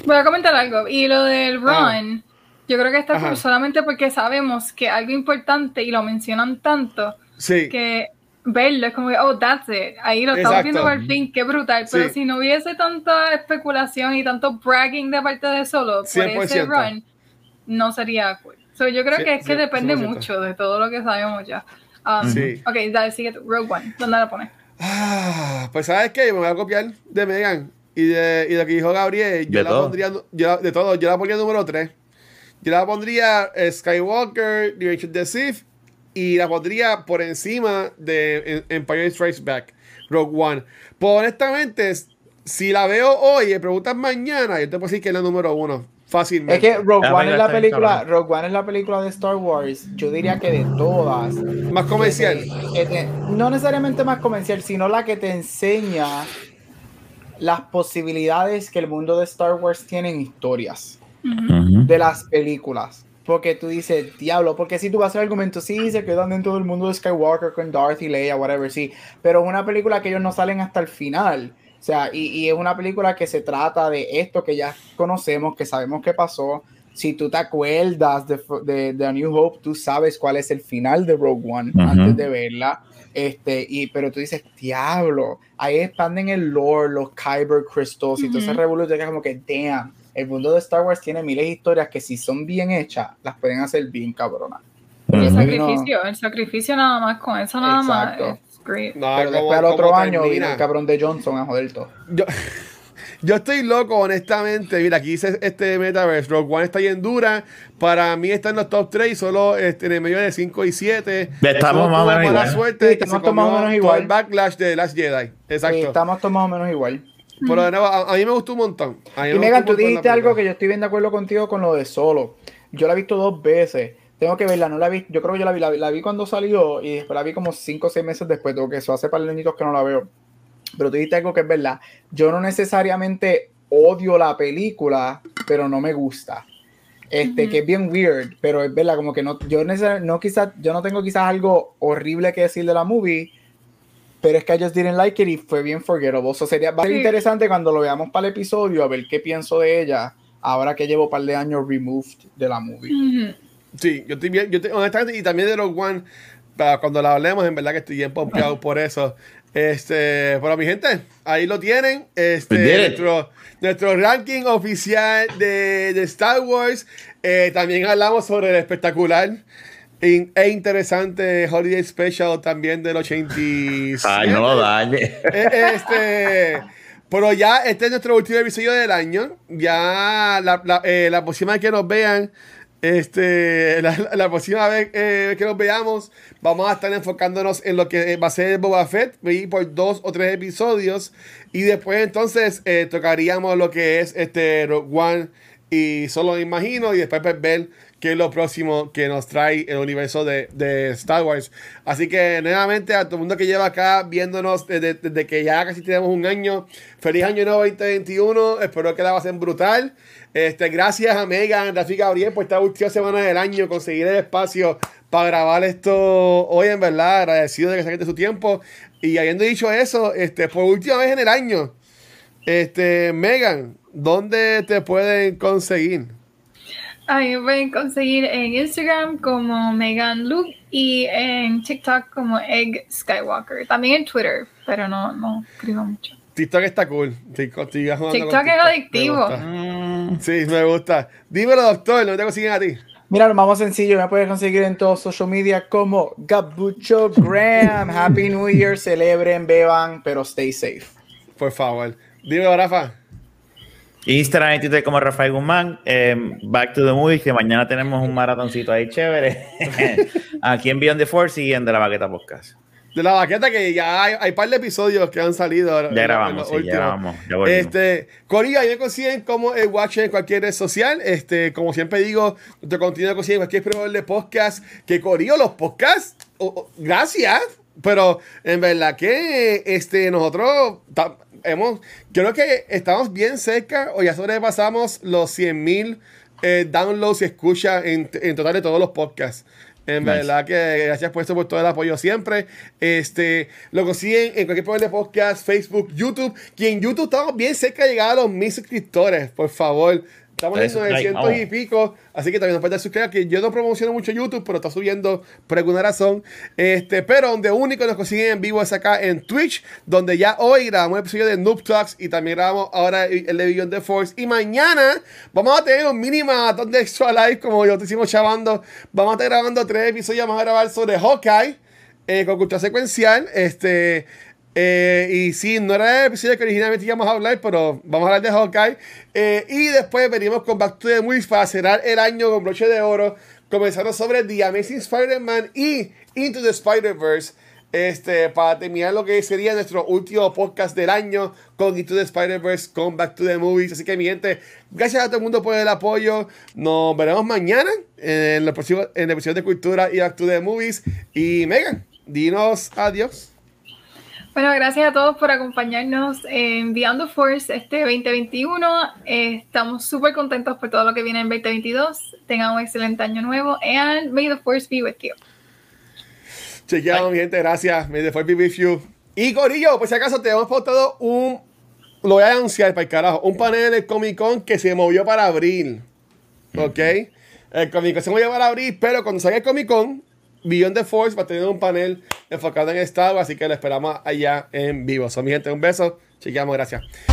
Voy a comentar algo. Y lo del Ah. run, yo creo que está cool solamente porque sabemos que algo importante y lo mencionan tanto Sí. que verlo es como que, oh, that's it. Ahí lo estamos Exacto. viendo por fin, qué brutal. Pero Sí. si no hubiese tanta especulación y tanto bragging de parte de solo por 100%. ese run, no sería cool. So, yo creo Sí, que es que depende 100%. mucho de todo lo que sabemos ya. Um, Sí. Ok, dale, sigue. Rogue One. ¿Dónde la pones? Ah, pues sabes qué, me voy a copiar de Megan y de, y de lo que dijo Gabriel. Yo De la todo. pondría, yo la- de todo, yo la pondría número 3. Yo la pondría eh, Skywalker, The Revenge of the Sith y la pondría por encima de em- Empire Strikes Back, Rogue One. Pues honestamente, si la veo hoy y preguntas mañana, yo te puedo decir que es la número uno, fácilmente. Es que Rogue One es la película. Rogue One es la película de Star Wars, yo diría que de todas. Más comercial. que te- que te- no necesariamente más comercial, sino la que te enseña las posibilidades que el mundo de Star Wars tiene en historias de las películas. Porque tú dices, diablo, porque si tú vas a hacer argumento, sí, se quedan dentro del mundo de Skywalker con Darth y Leia, whatever, sí. Pero es una película que ellos no salen hasta el final. O sea, y, y es una película que se trata de esto que ya conocemos, que sabemos que pasó. Si tú te acuerdas de, de, de A New Hope, tú sabes cuál es el final de Rogue One Ujú. antes de verla. Este, y, pero tú dices, diablo, ahí expanden el lore, los Kyber Crystals y todo ese Ujú. revolución que como que, damn, el mundo de Star Wars tiene miles de historias que si son bien hechas, las pueden hacer bien cabronas. Y el Ujú. sacrificio, el sacrificio nada más, con eso nada Exacto. más. Es great. No, pero después al otro como año vino termina. el cabrón de Johnson a joder todo. Yo, yo estoy loco, honestamente. Mira, aquí dice este Metaverse. Rogue One está bien dura. Para mí está en los top 3 y solo este, en el medio de 5 y 7. Estamos más o menos igual. suerte Sí, estamos todos más o menos igual. el backlash de Last Jedi. Exacto. Sí, estamos todos más o menos igual. Pero de nuevo, a, a mí me gustó un montón. A mí Y me Megan, tú dijiste algo que yo estoy bien de acuerdo contigo con lo de solo. Yo la he visto dos veces. Tengo que verla, no la vi. Yo creo que yo la vi, la, vi- la vi cuando salió y después la vi como cinco o seis meses después. Tengo que eso hace para añitos que no la veo. Pero tú dijiste algo que es verdad. Yo no necesariamente odio la película, pero no me gusta. Este, Ujú. que es bien weird, pero es verdad, como que no, yo neces- no quizás, yo no tengo quizás algo horrible que decir de la movie, pero es que I just didn't like it y fue bien forgettable. Eso sería va a ser Sí. interesante cuando lo veamos para el episodio, a ver qué pienso de ella, ahora que llevo un par de años removed de la movie. Ujú. Sí, yo estoy bien, yo estoy, honestamente, y también de Rogue One, para cuando la hablemos, en verdad que estoy bien pompeado [laughs] por eso. Este, pero mi gente, ahí lo tienen. Este, nuestro, nuestro ranking oficial de, de Star Wars. Eh, también hablamos sobre el espectacular e interesante Holiday Special también del 87. Ay, no lo dañe. Eh, este, pero ya este es nuestro último episodio del año. Ya la, la, eh, la próxima vez que nos vean, este, la, la próxima vez eh, que nos veamos, vamos a estar enfocándonos en lo que va a ser Boba Fett, maybe por dos o tres episodios. Y después entonces eh, tocaríamos lo que es este Rogue One y solo imagino y después pues, ver qué es lo próximo que nos trae el universo de, de Star Wars. Así que nuevamente a todo el mundo que lleva acá viéndonos desde, desde que ya casi tenemos un año, feliz año nuevo 2021, espero que la pasen brutal. Este, gracias a Megan, Rafi Gabriel por esta última semana del año, conseguir el espacio para grabar esto hoy, en verdad, agradecido de que saquen de su tiempo. Y habiendo dicho eso, este, por última vez en el año, este, Megan, ¿dónde te pueden conseguir? Ahí me pueden conseguir en Instagram como Megan Luke y en TikTok como Egg Skywalker. También en Twitter, pero no, no escribo mucho. TikTok está cool. TikTok, es adictivo. Me. Mm, Sí, me gusta. Dímelo, doctor, ¿dónde te consiguen a ti? Mira, lo más sencillo, me puedes conseguir en todos social media como Gabucho Graham. Happy New Year, celebren, beban, pero stay safe. Por favor. Dímelo, Rafa. Instagram y Twitter como Rafael Guzmán. eh, back to the movies, que mañana tenemos un maratoncito ahí chévere. [laughs] Aquí en Beyond the Force y en De la Baqueta Podcast. De la baqueta que ya hay, hay par de episodios que han salido. Ya grabamos, sí, ya grabamos. Ya. Este, Corillo, ahí me consiguen como el Watch en cualquier red social. Este, como siempre digo, nuestro contenido consiguen en cualquier proveedor de podcast. Que Corillo, los podcasts, oh, oh, gracias. Pero en verdad que este, nosotros hemos, creo que estamos bien cerca o ya sobrepasamos los 100 mil downloads y escuchas en, en total de todos los podcasts. En Nice. verdad que gracias por eso, por todo el apoyo siempre. Este, lo consiguen en cualquier programa de podcast, Facebook, YouTube. Que en YouTube estamos bien cerca de llegar a los mil suscriptores, por favor. Estamos en Dale subscribe, 900 y pico, así que también nos pueden suscribir. Que yo no promociono mucho YouTube, pero está subiendo por alguna razón. Este, pero donde único nos consiguen en vivo es acá en Twitch, donde ya hoy grabamos el episodio de Noob Talks y también grabamos ahora el de Beyond the Force. Y mañana vamos a tener un mini maratón de Extra Live, como yo te hicimos chavando. Vamos a estar grabando tres episodios, vamos a grabar sobre Hawkeye eh, con cultura secuencial. Este. Eh, y sí, no era el episodio que originalmente íbamos a hablar, pero vamos a hablar de Hawkeye. Eh, y después venimos con Back to the Movies para cerrar el año con broche de oro, comenzando sobre The Amazing Spider-Man y Into the Spider-Verse. Este, para terminar lo que sería nuestro último podcast del año con Into the Spider-Verse, con Back to the Movies. Así que, mi gente, gracias a todo el mundo por el apoyo. Nos veremos mañana en el próximo en el episodio de Cultura y Back to the Movies. Y Megan, dinos adiós. Bueno, gracias a todos por acompañarnos en Beyond the Force este 2021. Eh, estamos súper contentos por todo lo que viene en 2022. Tengan un excelente año nuevo and may the Force be with you. Chequeamos, mi gente, gracias. Me fue be with you. Y Corillo, pues si acaso te hemos postado un. Lo voy a anunciar para el carajo. Un panel del Comic Con que se movió para abril. ¿Ok? El Comic Con se movió para abril, pero cuando salga el Comic Con, Beyond the Force va a tener un panel enfocado en Star Wars, así que lo esperamos allá en vivo. So, mi gente, un beso. Chequeamos, gracias.